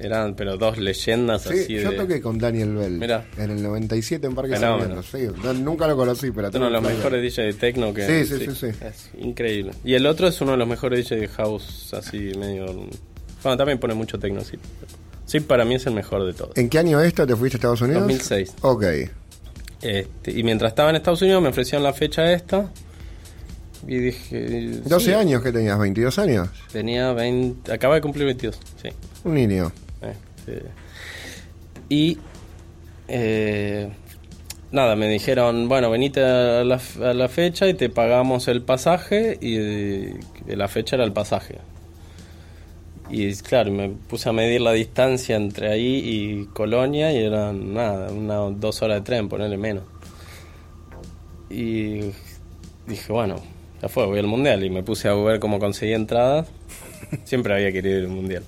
Speaker 4: eran, pero dos leyendas
Speaker 3: Sí,
Speaker 4: así
Speaker 3: yo
Speaker 4: de...
Speaker 3: toqué con Daniel Bell.
Speaker 4: Mirá.
Speaker 3: En el 97 en Parque. Sarmiento. Sí, no- nunca lo conocí, pero
Speaker 4: Uno de los mejores DJ de techno que...
Speaker 3: Sí, sí, sí, sí.
Speaker 4: Es increíble. Y el otro es uno de los mejores DJ de house, así medio... Bueno, también pone mucho techno, sí. Sí, para mí es el mejor de todos.
Speaker 3: ¿En qué año esto te fuiste a Estados Unidos?
Speaker 4: 2006.
Speaker 3: Ok.
Speaker 4: Este, y mientras estaba en Estados Unidos me ofrecían la fecha esta. Y dije...
Speaker 3: 12
Speaker 4: sí.
Speaker 3: años que tenías, 22 años.
Speaker 4: Tenía 20... Acaba de cumplir 22, sí.
Speaker 3: Un niño.
Speaker 4: Este, y eh, nada, me dijeron, bueno, venite a la, a la fecha y te pagamos el pasaje y la fecha era el pasaje. Y claro, me puse a medir la distancia entre ahí y Colonia y eran nada, una dos horas de tren, ponerle menos. Y dije, bueno, ya fue, voy al mundial y me puse a ver cómo conseguí entradas. Siempre había querido ir al mundial.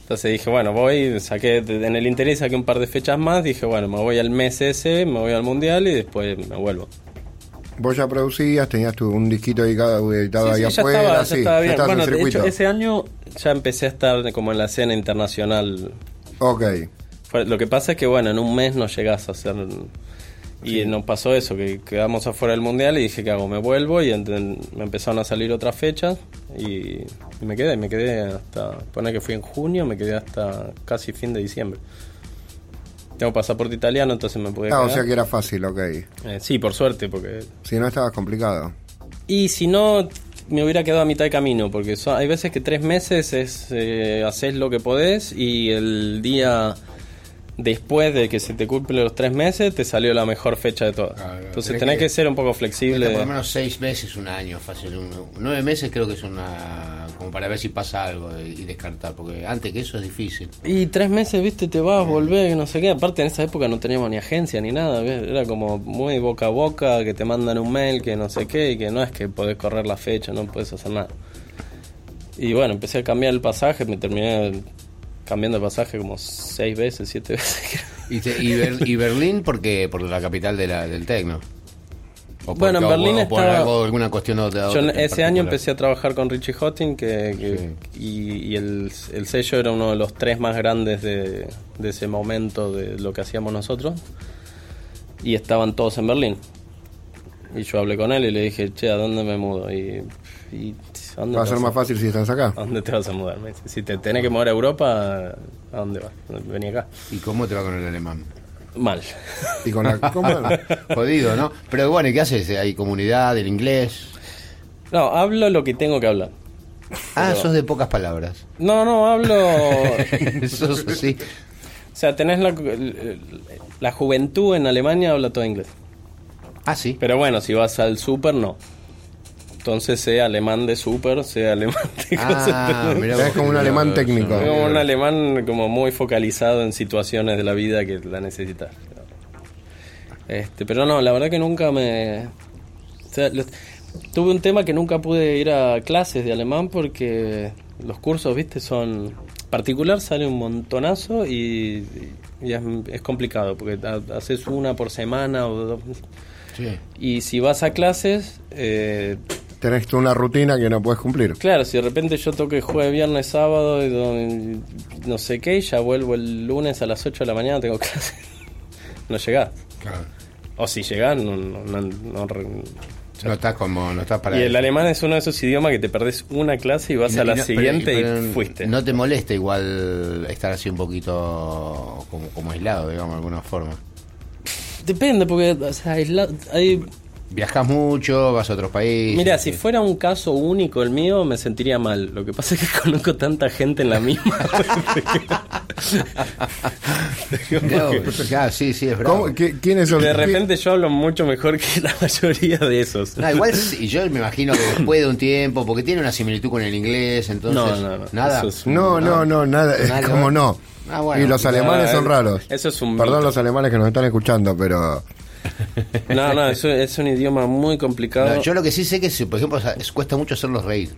Speaker 4: Entonces dije, bueno, voy, saqué, en el interés saqué un par de fechas más, dije, bueno, me voy al mes ese, me voy al mundial y después me vuelvo.
Speaker 3: Vos ya producías, tenías tu, un disquito dedicado, editado ahí
Speaker 4: Sí, sí, ya
Speaker 3: afuera,
Speaker 4: estaba,
Speaker 3: sí,
Speaker 4: estaba bien. Bueno, de hecho, ese año ya empecé a estar como en la escena internacional.
Speaker 3: Ok.
Speaker 4: Lo que pasa es que, bueno, en un mes no llegás a hacer... Y nos pasó eso, que quedamos afuera del mundial y dije, ¿qué hago? Me vuelvo y me empezaron a salir otras fechas y, y me quedé, me quedé hasta, pone que fui en junio, me quedé hasta casi fin de diciembre. Tengo pasaporte italiano, entonces me pude
Speaker 3: Ah, o
Speaker 4: quedar.
Speaker 3: sea que era fácil, ok.
Speaker 4: Eh, sí, por suerte, porque...
Speaker 3: Si no, estabas complicado.
Speaker 4: Y si no, me hubiera quedado a mitad de camino, porque so- hay veces que tres meses es eh, haces lo que podés y el día después de que se te cumplen los tres meses te salió la mejor fecha de todas.
Speaker 2: Claro,
Speaker 4: Entonces
Speaker 2: tenés
Speaker 4: tenés
Speaker 2: que-
Speaker 4: que, ser un poco
Speaker 2: Por
Speaker 4: flexible.
Speaker 2: lo menos seis meses, un año, fácil. un- nueve meses creo que es una. como para ver si pasa algo y descartar, porque antes que eso es difícil.
Speaker 4: Y tres meses, viste, te vas, volvés, no sé qué. Aparte, en esa época no teníamos ni agencia ni nada. ¿ves? Era como muy boca a boca, que te mandan un mail, que no sé qué, y que no es que podés correr la fecha, no puedes hacer nada. Y bueno, empecé a cambiar el pasaje, me terminé cambiando de pasaje como seis veces, siete veces.
Speaker 2: ¿Y, te- y, Ber- y Berlín porque por la capital de la, del tecno? ¿O por-
Speaker 4: Bueno, en Berlín
Speaker 2: o por
Speaker 4: estaba-
Speaker 2: algo, alguna cuestión otra,
Speaker 4: Yo
Speaker 2: otra
Speaker 4: ese año empecé a trabajar con Richie Hotting que, que- y, y el, el sello era uno de los tres más grandes de, de ese momento de lo que hacíamos nosotros. Y estaban todos en Berlín. Y yo hablé con él y le dije che a dónde me mudo y, y ¿a dónde
Speaker 3: Va a ser más fácil si estás acá.
Speaker 4: ¿a dónde te vas a mudar? Me dice, si te tenés que mover a Europa ¿a dónde vas? vení acá
Speaker 2: ¿Y cómo te va con el alemán?
Speaker 4: mal
Speaker 3: Y con la. ¿cómo?
Speaker 2: Jodido, ¿no? Pero bueno, ¿y qué haces? ¿Hay comunidad, el inglés?
Speaker 4: no hablo lo que tengo que hablar
Speaker 2: Ah,
Speaker 4: Pero-
Speaker 2: sos de pocas palabras.
Speaker 4: no no hablo
Speaker 2: Sos así.
Speaker 4: O sea, tenés la, la juventud en Alemania habla todo inglés.
Speaker 2: Ah, sí.
Speaker 4: Pero bueno, si vas al super, no. Entonces, sea alemán de super, sea alemán de
Speaker 2: Ah,
Speaker 4: cosas.
Speaker 2: mirá
Speaker 3: Es como un alemán técnico.
Speaker 4: Como un alemán como muy focalizado en situaciones de la vida que la necesitas. Este, pero no, la verdad que nunca me... o sea, tuve un tema que nunca pude ir a clases de alemán porque los cursos, viste, son... Particular sale un montonazo y, y es, es complicado porque ha- haces una por semana o dos.
Speaker 2: Sí.
Speaker 4: Y si vas a clases, eh,
Speaker 3: Tenés tú una rutina que no puedes cumplir.
Speaker 4: Claro, si de repente yo toque jueves, viernes, sábado y no sé qué, y ya vuelvo el lunes a las 8 de la mañana, tengo clase. no llegás.
Speaker 2: Claro.
Speaker 4: O si llegás, no, no, no- no
Speaker 2: estás como, no estás para
Speaker 4: Y el alemán es uno de esos idiomas que te perdés una clase y vas
Speaker 2: Y
Speaker 4: a la
Speaker 2: y no-
Speaker 4: siguiente
Speaker 2: pero-
Speaker 4: y
Speaker 2: pero
Speaker 4: fuiste.
Speaker 2: No te molesta igual estar así un poquito como, como aislado, digamos, de alguna forma.
Speaker 4: Depende, porque o sea, aisla- hay...
Speaker 2: Viajas mucho, vas a otros países.
Speaker 4: Mira, si fuera un caso único el mío, me sentiría mal. Lo que pasa es que conozco tanta gente en la misma.
Speaker 2: No, claro, sí, sí, es bravo.
Speaker 3: ¿Qué- ¿Quiénes son?
Speaker 4: De repente yo hablo mucho mejor que la mayoría de esos.
Speaker 2: No, igual sí, yo me imagino que después de un tiempo, porque tiene una similitud con el inglés, entonces.
Speaker 4: No, no, no.
Speaker 2: Nada.
Speaker 3: No, no, no, nada. Es
Speaker 2: Nada.
Speaker 3: como no.
Speaker 2: Ah, bueno.
Speaker 3: y los alemanes
Speaker 4: No,
Speaker 3: son
Speaker 4: es-
Speaker 3: raros.
Speaker 4: eso es un
Speaker 3: Perdón
Speaker 4: mito.
Speaker 3: los alemanes que nos están escuchando, pero
Speaker 4: No, no, eso es un idioma muy complicado.
Speaker 2: Yo lo que sí sé que, por ejemplo, o es- cuesta mucho hacerlos reír.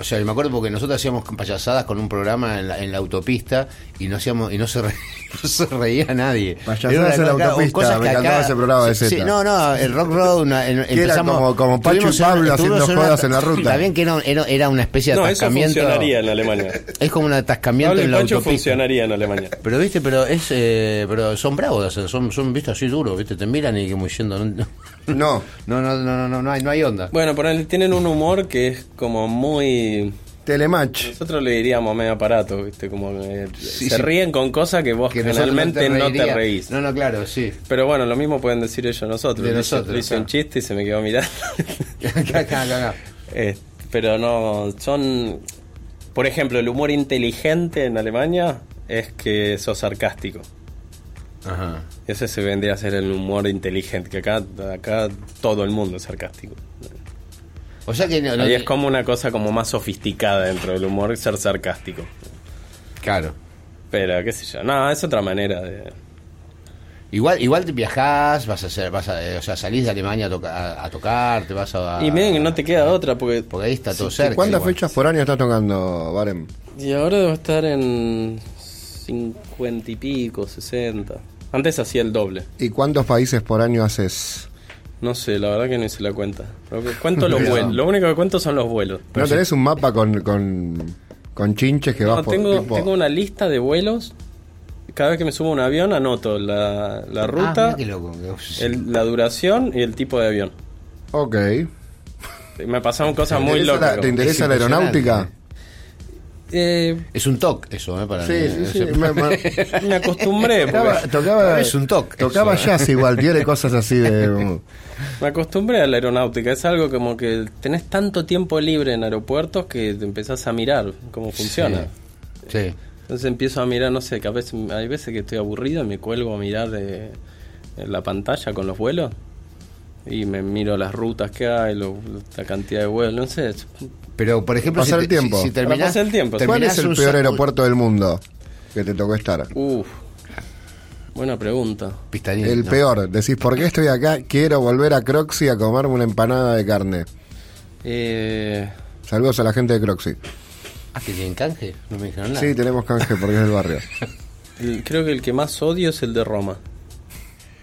Speaker 2: O sea, me acuerdo porque nosotros hacíamos payasadas con un programa en la, en la autopista y no hacíamos y no se, re- no se reía nadie.
Speaker 3: Payasadas en la
Speaker 2: cosa-
Speaker 3: autopista,
Speaker 2: cosas
Speaker 3: me
Speaker 2: que
Speaker 3: encantaba ese programa de
Speaker 2: sí, sí, no, no, el Rock Road una- en-
Speaker 3: era
Speaker 2: empezamos
Speaker 3: como- como Pacho y Pablo haciendo jodas en la ruta.
Speaker 2: Está bien que no, era, era una especie de
Speaker 4: no, eso
Speaker 2: atascamiento.
Speaker 4: funcionaría en Alemania.
Speaker 2: Es como un atascamiento
Speaker 4: Pablo y
Speaker 2: en la
Speaker 4: Pacho
Speaker 2: autopista.
Speaker 4: funcionaría en Alemania.
Speaker 2: Pero viste, pero es eh, pero son bravos, o sea, son son viste así duros, viste, te miran y como diciendo no
Speaker 3: no.
Speaker 2: no no no no, no hay no hay onda.
Speaker 4: Bueno, ponele, tienen un humor que es como muy...
Speaker 3: Telematch.
Speaker 4: Nosotros le diríamos medio aparato, ¿viste? Como que
Speaker 2: Sí,
Speaker 4: se
Speaker 2: sí.
Speaker 4: ríen con cosas que vos
Speaker 2: Que
Speaker 4: generalmente no te, reís.
Speaker 2: No, no, claro, sí.
Speaker 4: Pero bueno, lo mismo pueden decir ellos nosotros.
Speaker 2: De nosotros,
Speaker 4: le hice
Speaker 2: claro.
Speaker 4: un chiste y se me quedó mirando.
Speaker 2: Acá, acá, acá.
Speaker 4: Eh, pero no, son... Por ejemplo, el humor inteligente en Alemania es que sos sarcástico.
Speaker 2: Ajá.
Speaker 4: Ese se vendría a ser el humor inteligente, que acá, acá todo el mundo es sarcástico.
Speaker 2: O sea que no, no
Speaker 4: Ahí es como una cosa como más sofisticada dentro del humor ser sarcástico.
Speaker 2: claro.
Speaker 4: Pero qué sé yo, no, es otra manera de...
Speaker 2: Igual igual te viajás, vas a hacer vas a, eh, o sea, salís de Alemania a, toca- a- a tocar, te vas a
Speaker 4: Y miren que no te queda otra, porque...
Speaker 2: porque ahí está todo cerca.
Speaker 3: ¿Cuántas
Speaker 2: igual.
Speaker 3: fechas por año estás tocando, Barem?
Speaker 4: Y ahora debo estar en 50 y pico, 60. Antes hacía el doble.
Speaker 3: ¿Y cuántos países por año haces?
Speaker 4: No sé, la verdad que no hice la cuenta. Lo que cuento los vuelos. Lo único que cuento son los vuelos.
Speaker 3: ¿No tenés un mapa con, con, con chinches que vas
Speaker 4: No,
Speaker 3: por
Speaker 4: tengo,
Speaker 3: tipo-
Speaker 4: tengo una lista de vuelos. cada vez que me subo a un avión anoto la, la
Speaker 2: Ah,
Speaker 4: ruta,
Speaker 2: mirá qué loco.
Speaker 4: el- la duración y el tipo de avión.
Speaker 3: Ok.
Speaker 4: Me pasaron cosas
Speaker 3: ¿Te
Speaker 4: muy locas.
Speaker 3: ¿Te interesa la aeronáutica?
Speaker 4: Eh,
Speaker 2: Es un toque eso, ¿eh? Para
Speaker 3: Sí,
Speaker 2: mí.
Speaker 3: sí, me- me-
Speaker 4: me acostumbré.
Speaker 3: Tocaba,
Speaker 2: Es un toque,
Speaker 3: Tocaba
Speaker 2: eso, ¿eh?
Speaker 3: jazz igual, tiene cosas así de.
Speaker 4: Me acostumbré a la aeronáutica. Es algo como que tenés tanto tiempo libre en aeropuertos que te empezás a mirar cómo funciona.
Speaker 2: Sí.
Speaker 4: Entonces empiezo a mirar, no sé, que a veces, hay veces que estoy aburrido y me cuelgo a mirar de, la pantalla con los vuelos y me miro las rutas que hay, lo- la cantidad de vuelos, no sé.
Speaker 2: Pero, por ejemplo,
Speaker 3: Pasar
Speaker 2: si,
Speaker 3: el tiempo.
Speaker 2: si, si terminás,
Speaker 4: pasar el tiempo.
Speaker 3: ¿Cuál es el
Speaker 2: un
Speaker 3: peor aeropuerto del mundo que te tocó estar?
Speaker 4: Uf, buena pregunta.
Speaker 2: Pistarín,
Speaker 3: El
Speaker 2: no.
Speaker 3: peor. Decís, ¿por qué estoy acá? Quiero volver a Croxy a comerme una empanada de carne.
Speaker 4: Eh,
Speaker 3: Saludos a la gente de Croxy.
Speaker 2: Ah, que tienen canje. No me dijeron nada.
Speaker 3: Sí, tenemos canje porque es del barrio.
Speaker 4: el- creo que el que más odio es el de Roma.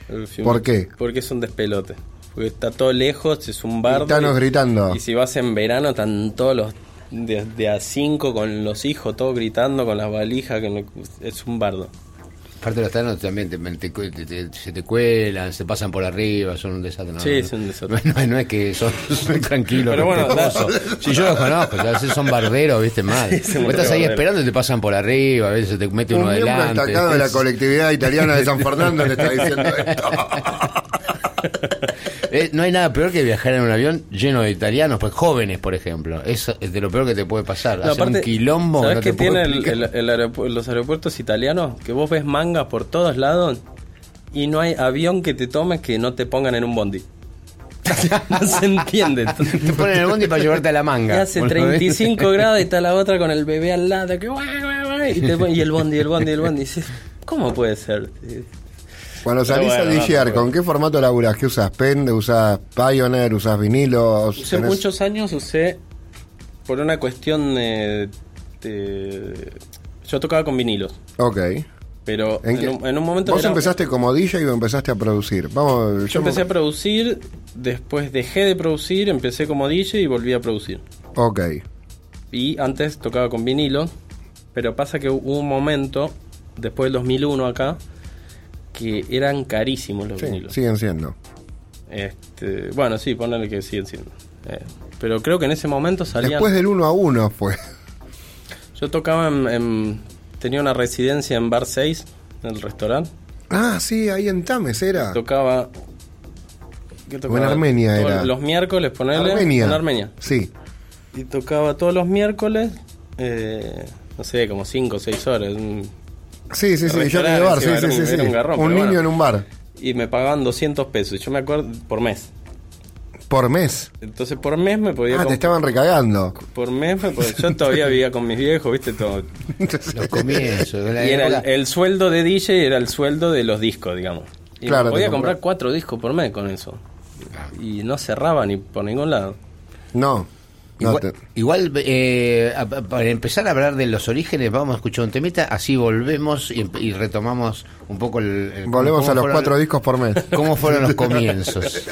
Speaker 4: El
Speaker 3: ¿Por qué?
Speaker 4: Porque es un despelote. Porque está todo lejos, es un bardo.
Speaker 3: Gitanos
Speaker 4: y-
Speaker 3: gritando.
Speaker 4: Y si vas en verano, están todos los de, de a cinco con los hijos, todos gritando con las valijas. Que no- es un bardo.
Speaker 2: Aparte los tanos también te, te- te- te- se te cuelan, se pasan por arriba, son un desastre. No,
Speaker 4: Sí,
Speaker 2: no,
Speaker 4: es un desastre.
Speaker 2: No, no es que son, son tranquilos.
Speaker 4: Pero bueno.
Speaker 2: Si yo los conozco, a veces son barderos, viste, mal.
Speaker 4: Sí, son
Speaker 2: Vos estás ahí esperando y te pasan por arriba, a veces se te mete
Speaker 3: Un
Speaker 2: uno adelante.
Speaker 3: destacado de la colectividad italiana de San Fernando le está diciendo esto.
Speaker 2: Eh, no hay nada peor que viajar en un avión lleno de italianos, pues jóvenes, por ejemplo. Es, es de lo peor que te puede pasar.
Speaker 4: No,
Speaker 2: Hacer un quilombo.
Speaker 4: ¿Sabes
Speaker 2: no
Speaker 4: qué
Speaker 2: te puedo
Speaker 4: tiene el- el- el aeropu- los aeropuertos italianos? Que vos ves mangas por todos lados y no hay avión que te tome que no te pongan en un bondi. no se entiende.
Speaker 2: Te ponen el bondi para llevarte a la
Speaker 4: Y
Speaker 2: manga.
Speaker 4: hace
Speaker 2: Bueno,
Speaker 4: 35 grados y está la otra con el bebé al lado. Que, y, te y el bondi, el bondi, el bondi. Y dices, ¿cómo puede ser?
Speaker 3: Cuando salís
Speaker 4: bueno,
Speaker 3: a DJR,
Speaker 4: no,
Speaker 3: ¿con qué formato laburás? ¿Qué usas? ¿Pen? ¿Usas Pioneer? ¿Usas vinilo?
Speaker 4: Usé
Speaker 3: ¿Tenés-
Speaker 4: muchos años, usé por una cuestión de, de- Yo tocaba con vinilos,
Speaker 3: Ok.
Speaker 4: pero
Speaker 3: ¿En
Speaker 4: en, un, en un momento...
Speaker 3: ¿Vos
Speaker 4: era-
Speaker 3: empezaste como DJ o empezaste a producir? Vamos,
Speaker 4: Yo empecé a producir, después dejé de producir, empecé como DJ y volví a producir.
Speaker 3: Ok.
Speaker 4: Y antes tocaba con vinilo, pero pasa que hubo un momento, después del 2001 acá, que eran carísimos los
Speaker 3: Sí,
Speaker 4: vinilos.
Speaker 3: siguen siendo.
Speaker 4: Este, bueno, sí, ponele que siguen siendo. Eh, pero creo que en ese momento salían...
Speaker 3: Después del 1 a 1 fue.
Speaker 4: Yo tocaba en, en- Tenía una residencia en Bar 6, en el restaurante.
Speaker 3: Ah, sí, ahí en Tames era.
Speaker 4: Tocaba... ¿qué
Speaker 3: O en Armenia era.
Speaker 4: Los miércoles, ponerle...
Speaker 3: Armenia.
Speaker 4: En Armenia.
Speaker 3: Sí.
Speaker 4: Y tocaba todos los miércoles, eh, no sé, como 5 o 6 horas. un-
Speaker 3: Sí, sí, sí, yo de bar, sí, sí, sí,
Speaker 4: un garrón,
Speaker 3: Un
Speaker 4: pero
Speaker 3: niño
Speaker 4: bueno.
Speaker 3: en un bar.
Speaker 4: Y me pagaban 200 pesos, yo me acuerdo, por mes.
Speaker 3: Por mes.
Speaker 4: Entonces por mes me podía...
Speaker 3: Ah, te estaban recagando.
Speaker 4: Por mes, me podía- yo todavía vivía con mis viejos, viste, todo.
Speaker 2: Los comienzos.
Speaker 4: Y era el, sueldo de DJ era el sueldo de los discos, digamos. Y
Speaker 3: Claro,
Speaker 4: podía comprar cuatro discos por mes con eso. Y no cerraba ni por ningún lado.
Speaker 3: No. No
Speaker 2: Igual,
Speaker 3: te-
Speaker 2: igual, eh, para empezar a hablar de los orígenes, vamos a escuchar un temita, así volvemos y, retomamos un poco el... el-
Speaker 3: Volvemos a los cuatro discos por mes.
Speaker 2: ¿Cómo fueron los comienzos?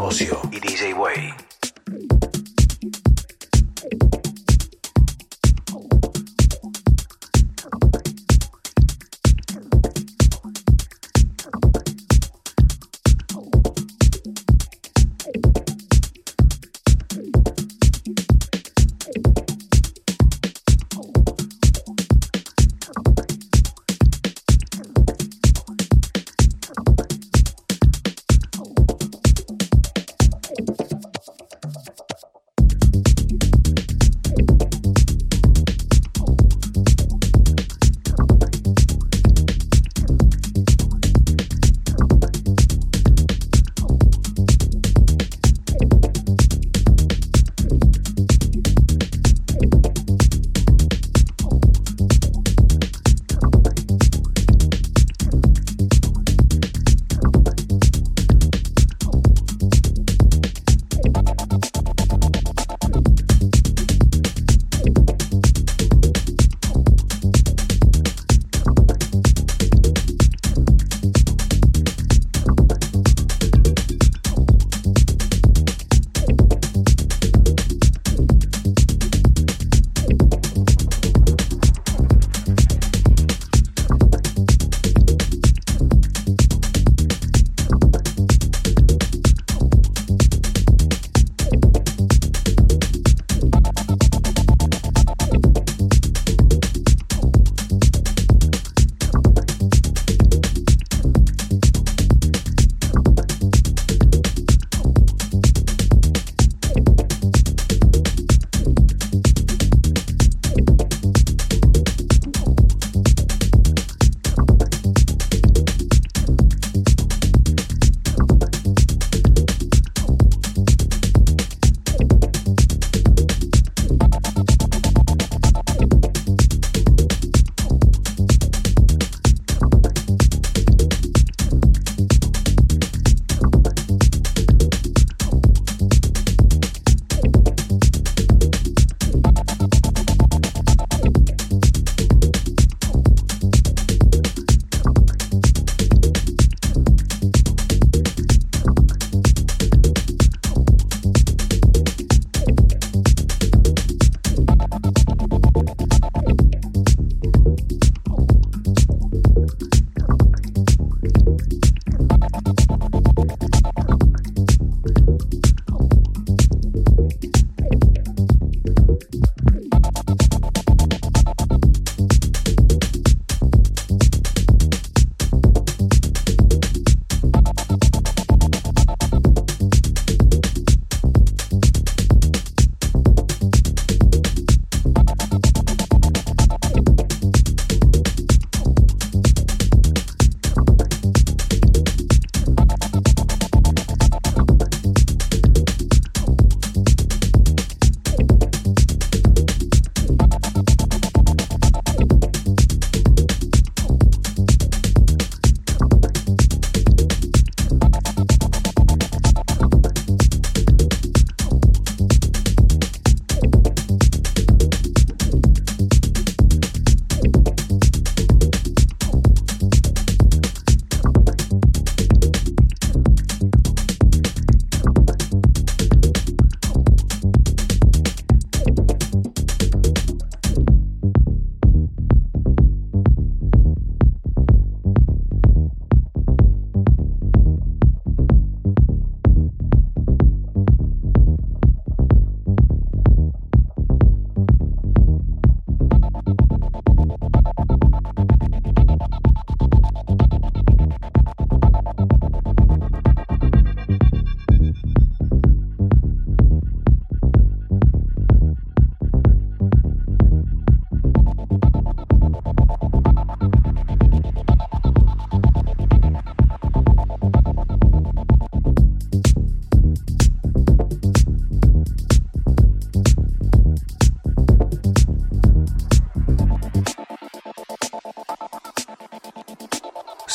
Speaker 1: Con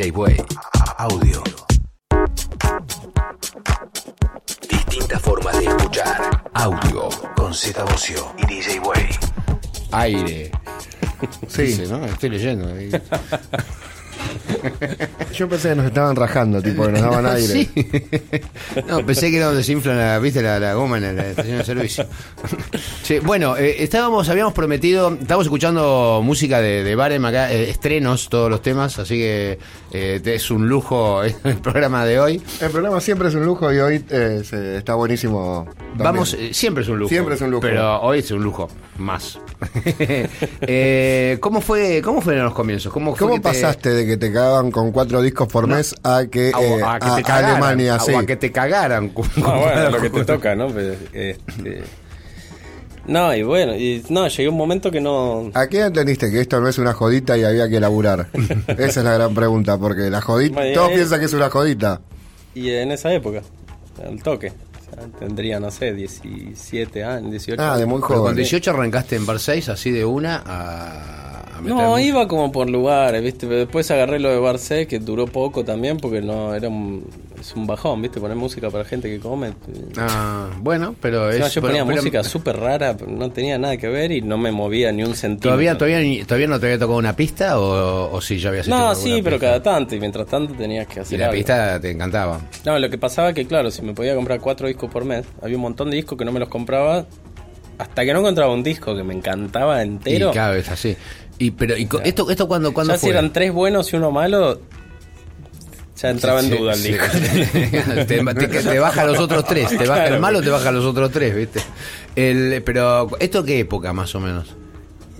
Speaker 1: DJ Way,
Speaker 3: Yo pensé que nos estaban rajando, tipo, que nos daban aire.
Speaker 2: Sí. No, pensé que era donde se infla la, ¿viste? La, la goma en la estación de servicio. Sí, bueno, eh, estábamos, habíamos prometido, estábamos escuchando música de, de Barem acá, eh, estrenos, todos los temas, así que eh, es un lujo el programa de hoy.
Speaker 3: El programa siempre es un lujo y hoy eh, se- está buenísimo. también.
Speaker 2: Vamos, eh, siempre es un lujo.
Speaker 3: Siempre es un lujo.
Speaker 2: Pero hoy es un lujo, más. Eh, ¿Cómo fue cómo fueron los comienzos? ¿Cómo, fue
Speaker 3: ¿Cómo
Speaker 2: que te-
Speaker 3: pasaste de que te cagaban con cuatro discos por mes a que
Speaker 2: a,
Speaker 3: eh,
Speaker 2: a que
Speaker 3: a-
Speaker 2: te
Speaker 3: a
Speaker 2: cagaran,
Speaker 3: Alemania, sí?
Speaker 2: o a que te cagaran. con-
Speaker 4: Ah,
Speaker 2: con-
Speaker 4: bueno, lo que te toca, ¿no? Este, No, y bueno, y no, llegué a un momento que no.
Speaker 3: ¿A qué entendiste que esto no es una jodita y había que laburar? Esa es la gran pregunta, porque la jodita,
Speaker 4: Bueno,
Speaker 3: todos
Speaker 4: eh,
Speaker 3: piensan que es una jodita.
Speaker 4: Y en esa época, al toque. Tendría, no sé, 17 años, 18
Speaker 3: Ah, de muy
Speaker 2: Pero con
Speaker 3: joven.
Speaker 2: 18 arrancaste en Bar 6 así de una a, a
Speaker 4: No, iba como por lugares, ¿viste? Pero después agarré lo de Barcé, que duró poco también, porque no era un, es un bajón, ¿viste? Poner música para gente que come.
Speaker 2: Ah, bueno, pero
Speaker 4: O sea,
Speaker 2: es
Speaker 4: yo ponía
Speaker 2: pero-
Speaker 4: música súper rara, no tenía nada que ver y no me movía ni un centímetro.
Speaker 2: ¿Todavía, todavía, todavía no te había tocado una pista o, o sí ya habías hecho
Speaker 4: No, sí, pero
Speaker 2: pista?
Speaker 4: cada tanto, y mientras tanto tenías que
Speaker 2: Y
Speaker 4: hacer
Speaker 2: la
Speaker 4: algo.
Speaker 2: pista te encantaba.
Speaker 4: No, lo que pasaba que, claro, si me podía comprar cuatro discos por mes, había un montón de discos que no me los compraba hasta que no encontraba un disco que me encantaba entero.
Speaker 2: Y cada vez así. Y, pero, y co- ¿esto, esto cuando, cuando
Speaker 4: ya si eran tres buenos y uno malo, ya entraba en duda el
Speaker 2: sí.
Speaker 4: disco.
Speaker 2: te, te- te baja los otros tres. Te baja
Speaker 4: Claro.
Speaker 2: el malo, te baja los otros tres, ¿viste? El, pero, ¿esto qué época más o menos?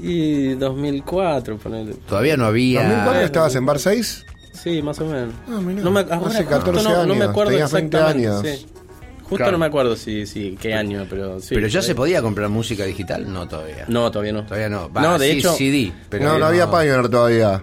Speaker 4: y 2004, ponele.
Speaker 2: Todavía no había.
Speaker 3: ¿2004 estabas en Bar 6?
Speaker 4: Sí, más o menos.
Speaker 3: Ah, mirá.
Speaker 4: no me,
Speaker 3: Hace
Speaker 4: ahora,
Speaker 3: 14
Speaker 4: justo no, no me
Speaker 3: años,
Speaker 4: acuerdo
Speaker 3: tenías 20
Speaker 4: exactamente.
Speaker 3: años.
Speaker 4: sí. Justo
Speaker 2: Claro.
Speaker 4: no me acuerdo si, si qué año, pero sí.
Speaker 2: pero ya
Speaker 4: sí.
Speaker 2: se podía comprar música digital, no todavía.
Speaker 4: No, todavía no.
Speaker 2: Todavía no. Va,
Speaker 4: no, de
Speaker 2: sí,
Speaker 4: hecho,
Speaker 2: CD. Pero
Speaker 3: no, no había Pioneer todavía.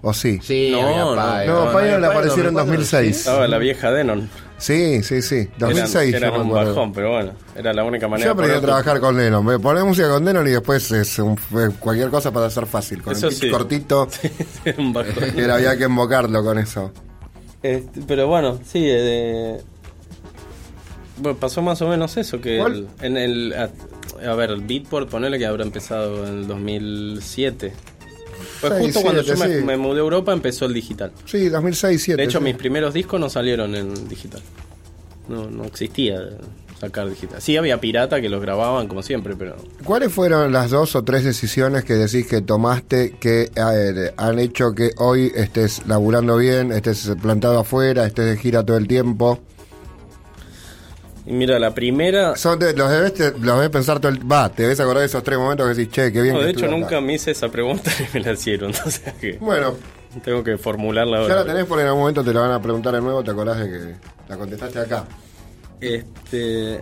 Speaker 3: ¿O sí?
Speaker 2: Sí,
Speaker 4: No,
Speaker 2: había
Speaker 4: no.
Speaker 2: Pioneer.
Speaker 3: No, Pioneer le apareció en
Speaker 2: 2004,
Speaker 3: 2006.
Speaker 2: sí.
Speaker 4: estaba la vieja Denon.
Speaker 3: Sí, sí, sí. 2006.
Speaker 4: Eran,
Speaker 3: yo
Speaker 4: eran
Speaker 3: me
Speaker 4: un
Speaker 3: acuerdo.
Speaker 4: bajón, pero bueno, era la única manera
Speaker 3: Yo aprendí a
Speaker 4: poner-
Speaker 3: trabajar con Lennon. Me ponés música con Lennon y después es un- cualquier cosa para hacer fácil. Con
Speaker 4: Eso
Speaker 3: el pitch
Speaker 4: sí.
Speaker 3: cortito,
Speaker 4: Era un bajón.
Speaker 3: era, había que invocarlo con eso.
Speaker 4: Este, pero bueno, sí, eh, bueno, pasó más o menos eso, que el- en el... A, a ver, el Beatport, ponele que habrá empezado en el 2007. Fue
Speaker 3: Seis,
Speaker 4: justo cuando yo me, mudé a Europa empezó el digital.
Speaker 3: Sí, 2006, 2007.
Speaker 4: De hecho,
Speaker 3: sí.
Speaker 4: mis primeros discos no salieron en digital. No, no existía sacar digital. Sí, había pirata que los grababan como siempre, pero...
Speaker 3: ¿Cuáles fueron las dos o tres decisiones que decís que tomaste que han hecho que hoy estés laburando bien, estés plantado afuera, estés de gira todo el tiempo?
Speaker 4: Y mira, la primera...
Speaker 3: Son de- los, debes, te- los debes pensar todo el... Va, te debes acordar de esos tres momentos que decís, che, qué bien
Speaker 4: No,
Speaker 3: que
Speaker 4: de hecho, nunca
Speaker 3: acá".
Speaker 4: me hice esa pregunta y me la hicieron. O sea que
Speaker 3: Bueno,
Speaker 4: tengo que formularla
Speaker 3: ya
Speaker 4: ahora.
Speaker 3: la tenés porque en algún momento te la van a preguntar de nuevo, te acordás de que la contestaste acá.
Speaker 4: Este.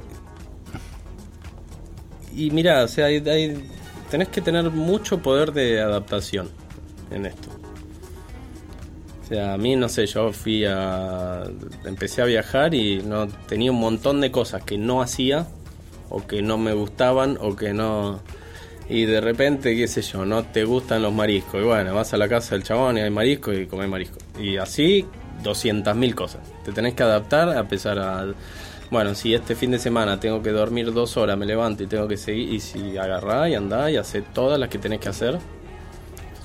Speaker 4: Y mira, o sea, hay, hay- tenés que tener mucho poder de adaptación en esto. O sea, a mí, no sé, yo fui a. Empecé a viajar y no tenía un montón de cosas que no hacía, o que no me gustaban, o que no. Y de repente, qué sé yo, no te gustan los mariscos. Y bueno, vas a la casa del chabón y hay marisco y comés marisco. Y así, 200.000 cosas. Te tenés que adaptar a pesar a. Bueno, si este fin de semana tengo que dormir dos horas, me levanto y tengo que seguir. Y si agarrá y andá y hace todas las que tenés que hacer.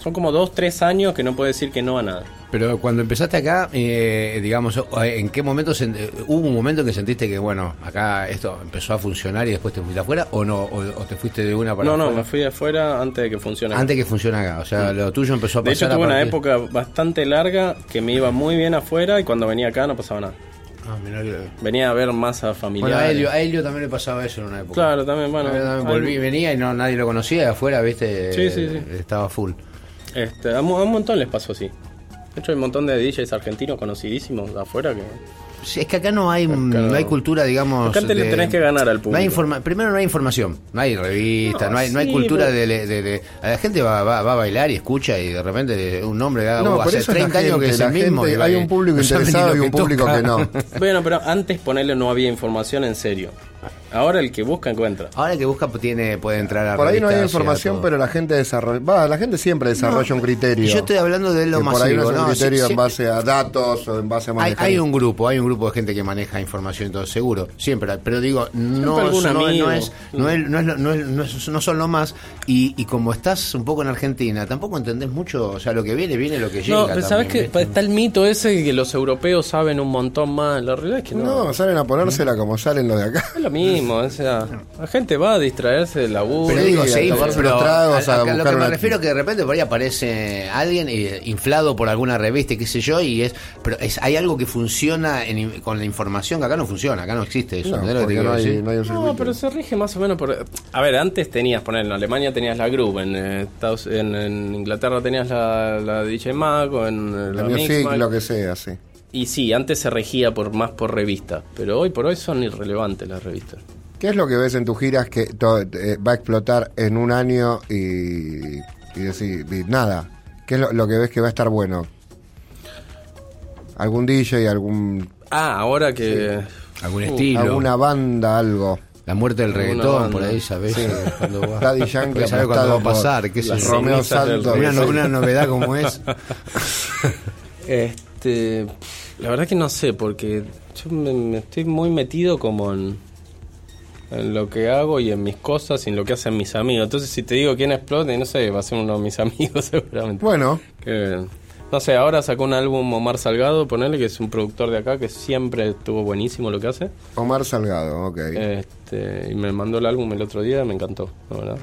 Speaker 4: Son como dos, tres años que no puedes decir que no a nada.
Speaker 2: Pero cuando empezaste acá, eh, digamos, ¿en qué momento sen- eh, hubo un momento en que sentiste que, bueno, acá esto empezó a funcionar y después te fuiste afuera o no? ¿O, o te fuiste de una para
Speaker 4: No, no,
Speaker 2: afuera?
Speaker 4: me fui de afuera antes de que funcione.
Speaker 2: Antes que funcione acá, o sea, lo tuyo empezó a
Speaker 4: de
Speaker 2: pasar
Speaker 4: hecho, tuve una época bastante larga que me iba muy bien afuera y cuando venía acá no pasaba nada.
Speaker 2: Ah, mirá que-
Speaker 4: Venía a ver masa
Speaker 2: Bueno,
Speaker 4: familiar.
Speaker 2: a Helio, a Helio también le pasaba eso en una época.
Speaker 4: Claro, también, bueno.
Speaker 2: También
Speaker 4: hay-
Speaker 2: volví, venía y no nadie lo conocía, y afuera, viste,
Speaker 4: Sí, sí, sí.
Speaker 2: Eh, estaba full.
Speaker 4: Este, a, un a un montón les pasó así. De hecho, hay un montón de DJs argentinos conocidísimos de afuera que.
Speaker 2: Sí, es que acá no hay, no hay cultura, digamos.
Speaker 4: Acá te le tenés que ganar al
Speaker 2: No hay
Speaker 4: público.
Speaker 2: informa- primero no hay información, no hay revista, no,
Speaker 4: No,
Speaker 2: hay, no hay cultura
Speaker 4: pero-
Speaker 2: de, de- de- a La gente va, va, va a bailar y escucha y de repente un nombre da
Speaker 3: No, por
Speaker 2: hace
Speaker 3: eso es la
Speaker 2: 30 años que es el mismo.
Speaker 3: gente-
Speaker 2: y va
Speaker 3: hay un público interesado y un
Speaker 2: que
Speaker 3: público
Speaker 2: toca.
Speaker 3: que no.
Speaker 4: Bueno, pero antes ponerle no había información en serio. Ahora el que busca encuentra.
Speaker 2: Ahora el que busca pues, tiene, puede entrar a
Speaker 3: Por ahí no hay información, pero la gente desarrolla. Va, la gente siempre desarrolla un criterio.
Speaker 2: Yo estoy hablando de lo
Speaker 3: Que por ahí no es un
Speaker 2: ¿no?
Speaker 3: criterio en base a datos o en base a
Speaker 2: Hay,
Speaker 3: manejar.
Speaker 2: hay un grupo, hay un grupo de gente que maneja información y todo, seguro, siempre, pero digo, no, no es, no, es, no, es, lo- no, es- no es- no son lo más, y, y como estás un poco en Argentina, tampoco entendés mucho, o sea, lo que viene, viene lo que llega.
Speaker 4: No, pero sabes que está el mito ese de que los europeos saben un montón más. La realidad es que no.
Speaker 3: No, salen a ponérsela como salen los de acá.
Speaker 4: Mismo, o sea, la gente va a distraerse del laburo.
Speaker 2: Pero digo,
Speaker 3: a
Speaker 2: sí,
Speaker 3: tomarse
Speaker 2: pero
Speaker 3: los tragos,
Speaker 2: a-
Speaker 3: a
Speaker 2: a- lo que me
Speaker 3: una-
Speaker 2: refiero que de repente por ahí aparece alguien eh, inflado por alguna revista, y qué sé yo, y es, pero es, hay algo que funciona en- con la información que acá no funciona, acá no existe eso.
Speaker 3: No,
Speaker 2: ¿entendés lo que te
Speaker 3: porque
Speaker 2: quiero
Speaker 3: no hay,
Speaker 2: decir?
Speaker 3: no hay un.
Speaker 4: No, pero se rige más o menos por... A ver, antes tenías, poner en Alemania tenías la Group, en, eh, Estados, en, en Inglaterra tenías la, la DJ Mag o en eh,
Speaker 3: La
Speaker 4: la
Speaker 3: Music, lo que sea, sí.
Speaker 4: Y sí, antes se regía por más por revista, pero hoy por hoy son irrelevantes las revistas.
Speaker 3: ¿Qué es lo que ves en tus giras que eh, va a explotar en un año y, y decir, y nada? ¿Qué es lo, lo que ves que va a estar bueno? ¿Algún DJ, algún
Speaker 4: Ah, ahora que...
Speaker 2: Algún
Speaker 4: Uh,
Speaker 2: estilo.
Speaker 3: alguna banda, algo?
Speaker 2: La muerte del reggaetón,
Speaker 4: banda.
Speaker 2: por ahí, ¿sabés? Cuando va-
Speaker 3: Daddy Yankee
Speaker 2: sabe cuándo va a pasar, qué yo.
Speaker 3: Romeo Santos. Sí.
Speaker 2: una novedad como es.
Speaker 4: Este, la verdad que no sé, porque yo me, me estoy muy metido como en, en lo que hago y en mis cosas y en lo que hacen mis amigos. Entonces, si te digo quién explota, y no sé, va a ser uno de mis amigos seguramente.
Speaker 3: Bueno,
Speaker 4: Que, no sé, ahora sacó un álbum Omar Salgado, ponele, que es un productor de acá que siempre estuvo buenísimo lo que hace.
Speaker 3: Omar Salgado, ok.
Speaker 4: Este, y me mandó el álbum el otro día, me encantó, la verdad.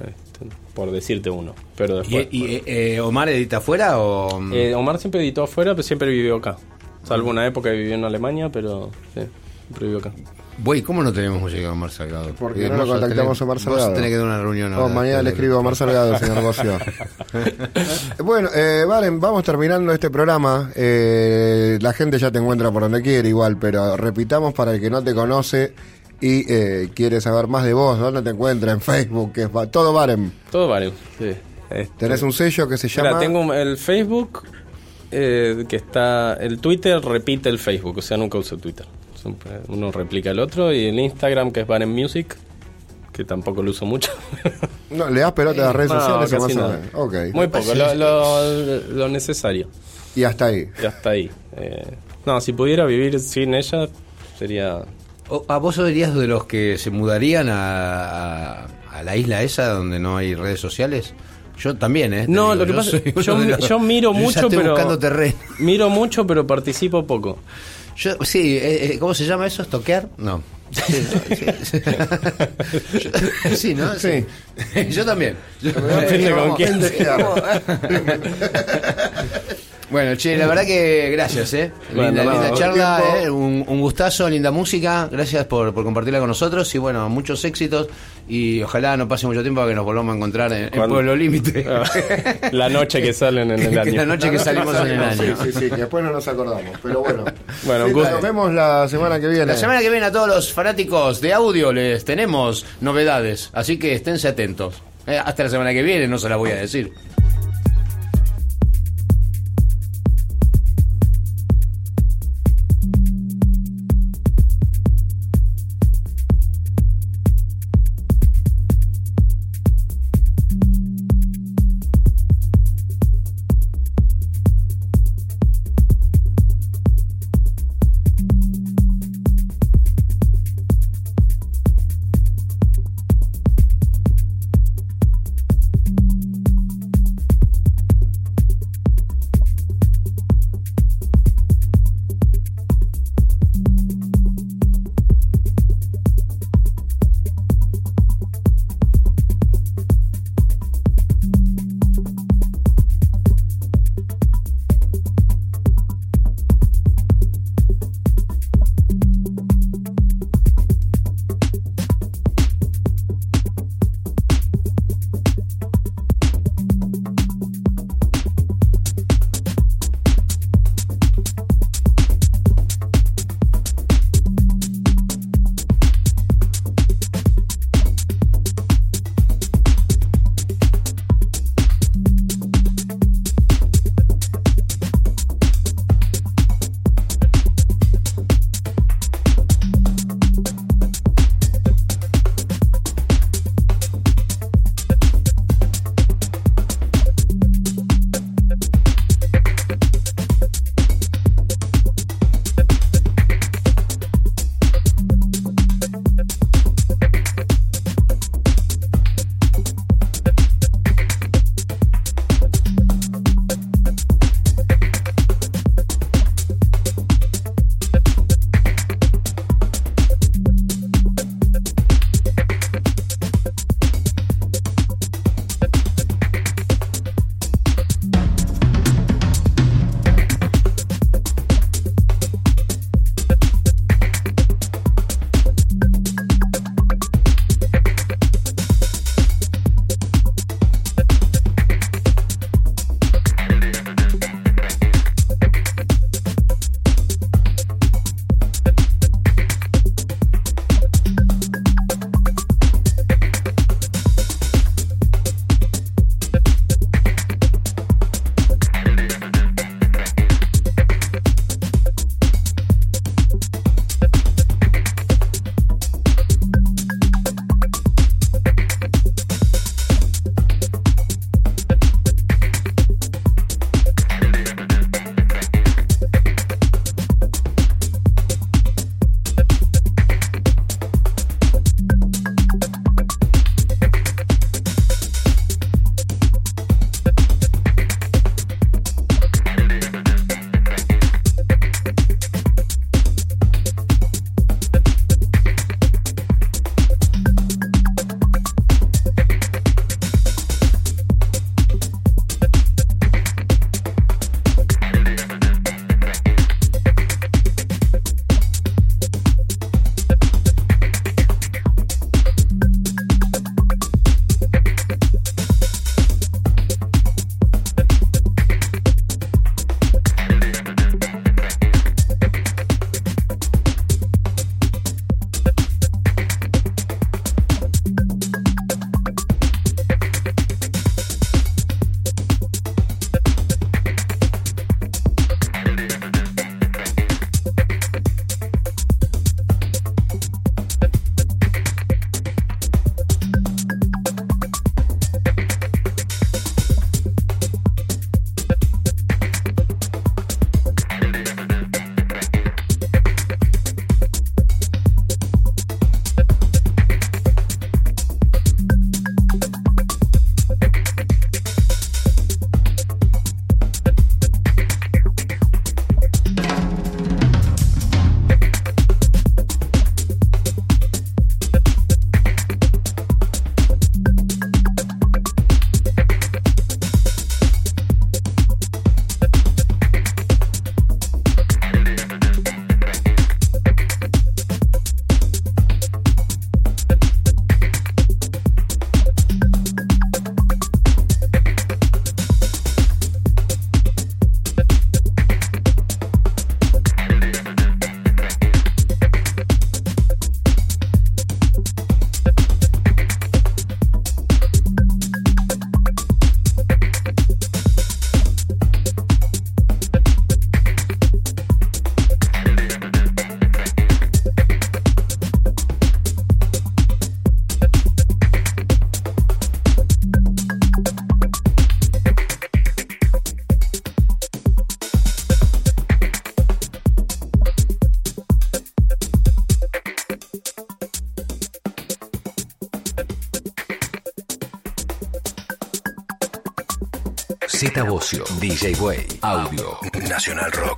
Speaker 4: Este, por decirte uno. Pero
Speaker 2: ¿Y,
Speaker 4: después.
Speaker 2: y, eh, eh, Omar edita afuera o.?
Speaker 4: Eh, Omar siempre editó afuera, pero siempre vivió acá. Salvo una época que vivió en Alemania, pero sí, siempre vivió acá.
Speaker 2: Güey, ¿cómo no tenemos música de Omar Salgado?
Speaker 3: Porque
Speaker 2: Eh,
Speaker 3: no lo
Speaker 2: vos
Speaker 3: contactamos
Speaker 2: tenés-
Speaker 3: a Omar
Speaker 2: Vos
Speaker 3: Salgado.
Speaker 2: tenés que dar una reunión
Speaker 3: mañana le escribo a Omar Salgado, señor Bocio. bueno, eh, Valen, vamos terminando este programa. Eh, la gente ya te encuentra por donde quiere igual, pero repitamos para el que no te conoce y eh, quiere saber más de vos, ¿dónde te encuentra? En Facebook, que es va- todo Varen.
Speaker 4: Todo vale. Sí. Este,
Speaker 3: Tenés un sello que se llama...
Speaker 4: Mira, tengo el Facebook, eh, que está. El Twitter repite el Facebook, o sea, nunca uso Twitter. Siempre uno replica el otro. Y el Instagram, que es Baren Music, que tampoco lo uso mucho.
Speaker 3: No, ¿Le das pelota a las redes
Speaker 4: No,
Speaker 3: sociales
Speaker 4: casi
Speaker 3: más
Speaker 4: nada. Muy poco, lo, lo- lo necesario.
Speaker 3: Y hasta ahí.
Speaker 4: Y hasta ahí. Eh, no, si pudiera vivir sin ella, sería.
Speaker 2: O- ¿A vos serías de los que se mudarían a, a- a la isla esa donde no hay redes sociales? Yo también, ¿eh?
Speaker 4: No,
Speaker 2: digo,
Speaker 4: lo que
Speaker 2: yo
Speaker 4: pasa
Speaker 2: uno
Speaker 4: yo,
Speaker 2: los-
Speaker 4: yo miro
Speaker 2: yo
Speaker 4: mucho,
Speaker 2: estoy
Speaker 4: pero.
Speaker 2: buscando terreno.
Speaker 4: Miro mucho, pero participo poco.
Speaker 2: Yo, sí, eh, eh, ¿cómo se llama eso? ¿Estoquear? No. Sí, no, sí. Yo- sí, ¿no? Sí. Yo también. Yo-
Speaker 4: Depende con quién.
Speaker 2: Bueno, che, la verdad que gracias, ¿eh?
Speaker 4: Bueno,
Speaker 2: linda,
Speaker 4: no,
Speaker 2: linda charla. ¿eh? Un, un gustazo, linda música. Gracias por, por compartirla con nosotros y bueno, muchos éxitos. Y ojalá no pase mucho tiempo para que nos volvamos a encontrar en, Pueblo Límite.
Speaker 4: Ah, La noche que salen en el año.
Speaker 2: la noche que salimos en el año.
Speaker 3: Sí, sí, sí, que después no nos acordamos. Pero bueno.
Speaker 4: Bueno,
Speaker 3: Sí,
Speaker 4: gusto.
Speaker 3: nos vemos la semana que viene.
Speaker 2: La semana que viene a todos los fanáticos de audio les tenemos novedades, así que esténse atentos. Eh, hasta la semana que viene, no se las voy a decir.
Speaker 1: DJ Way, Audio, Nacional Rock.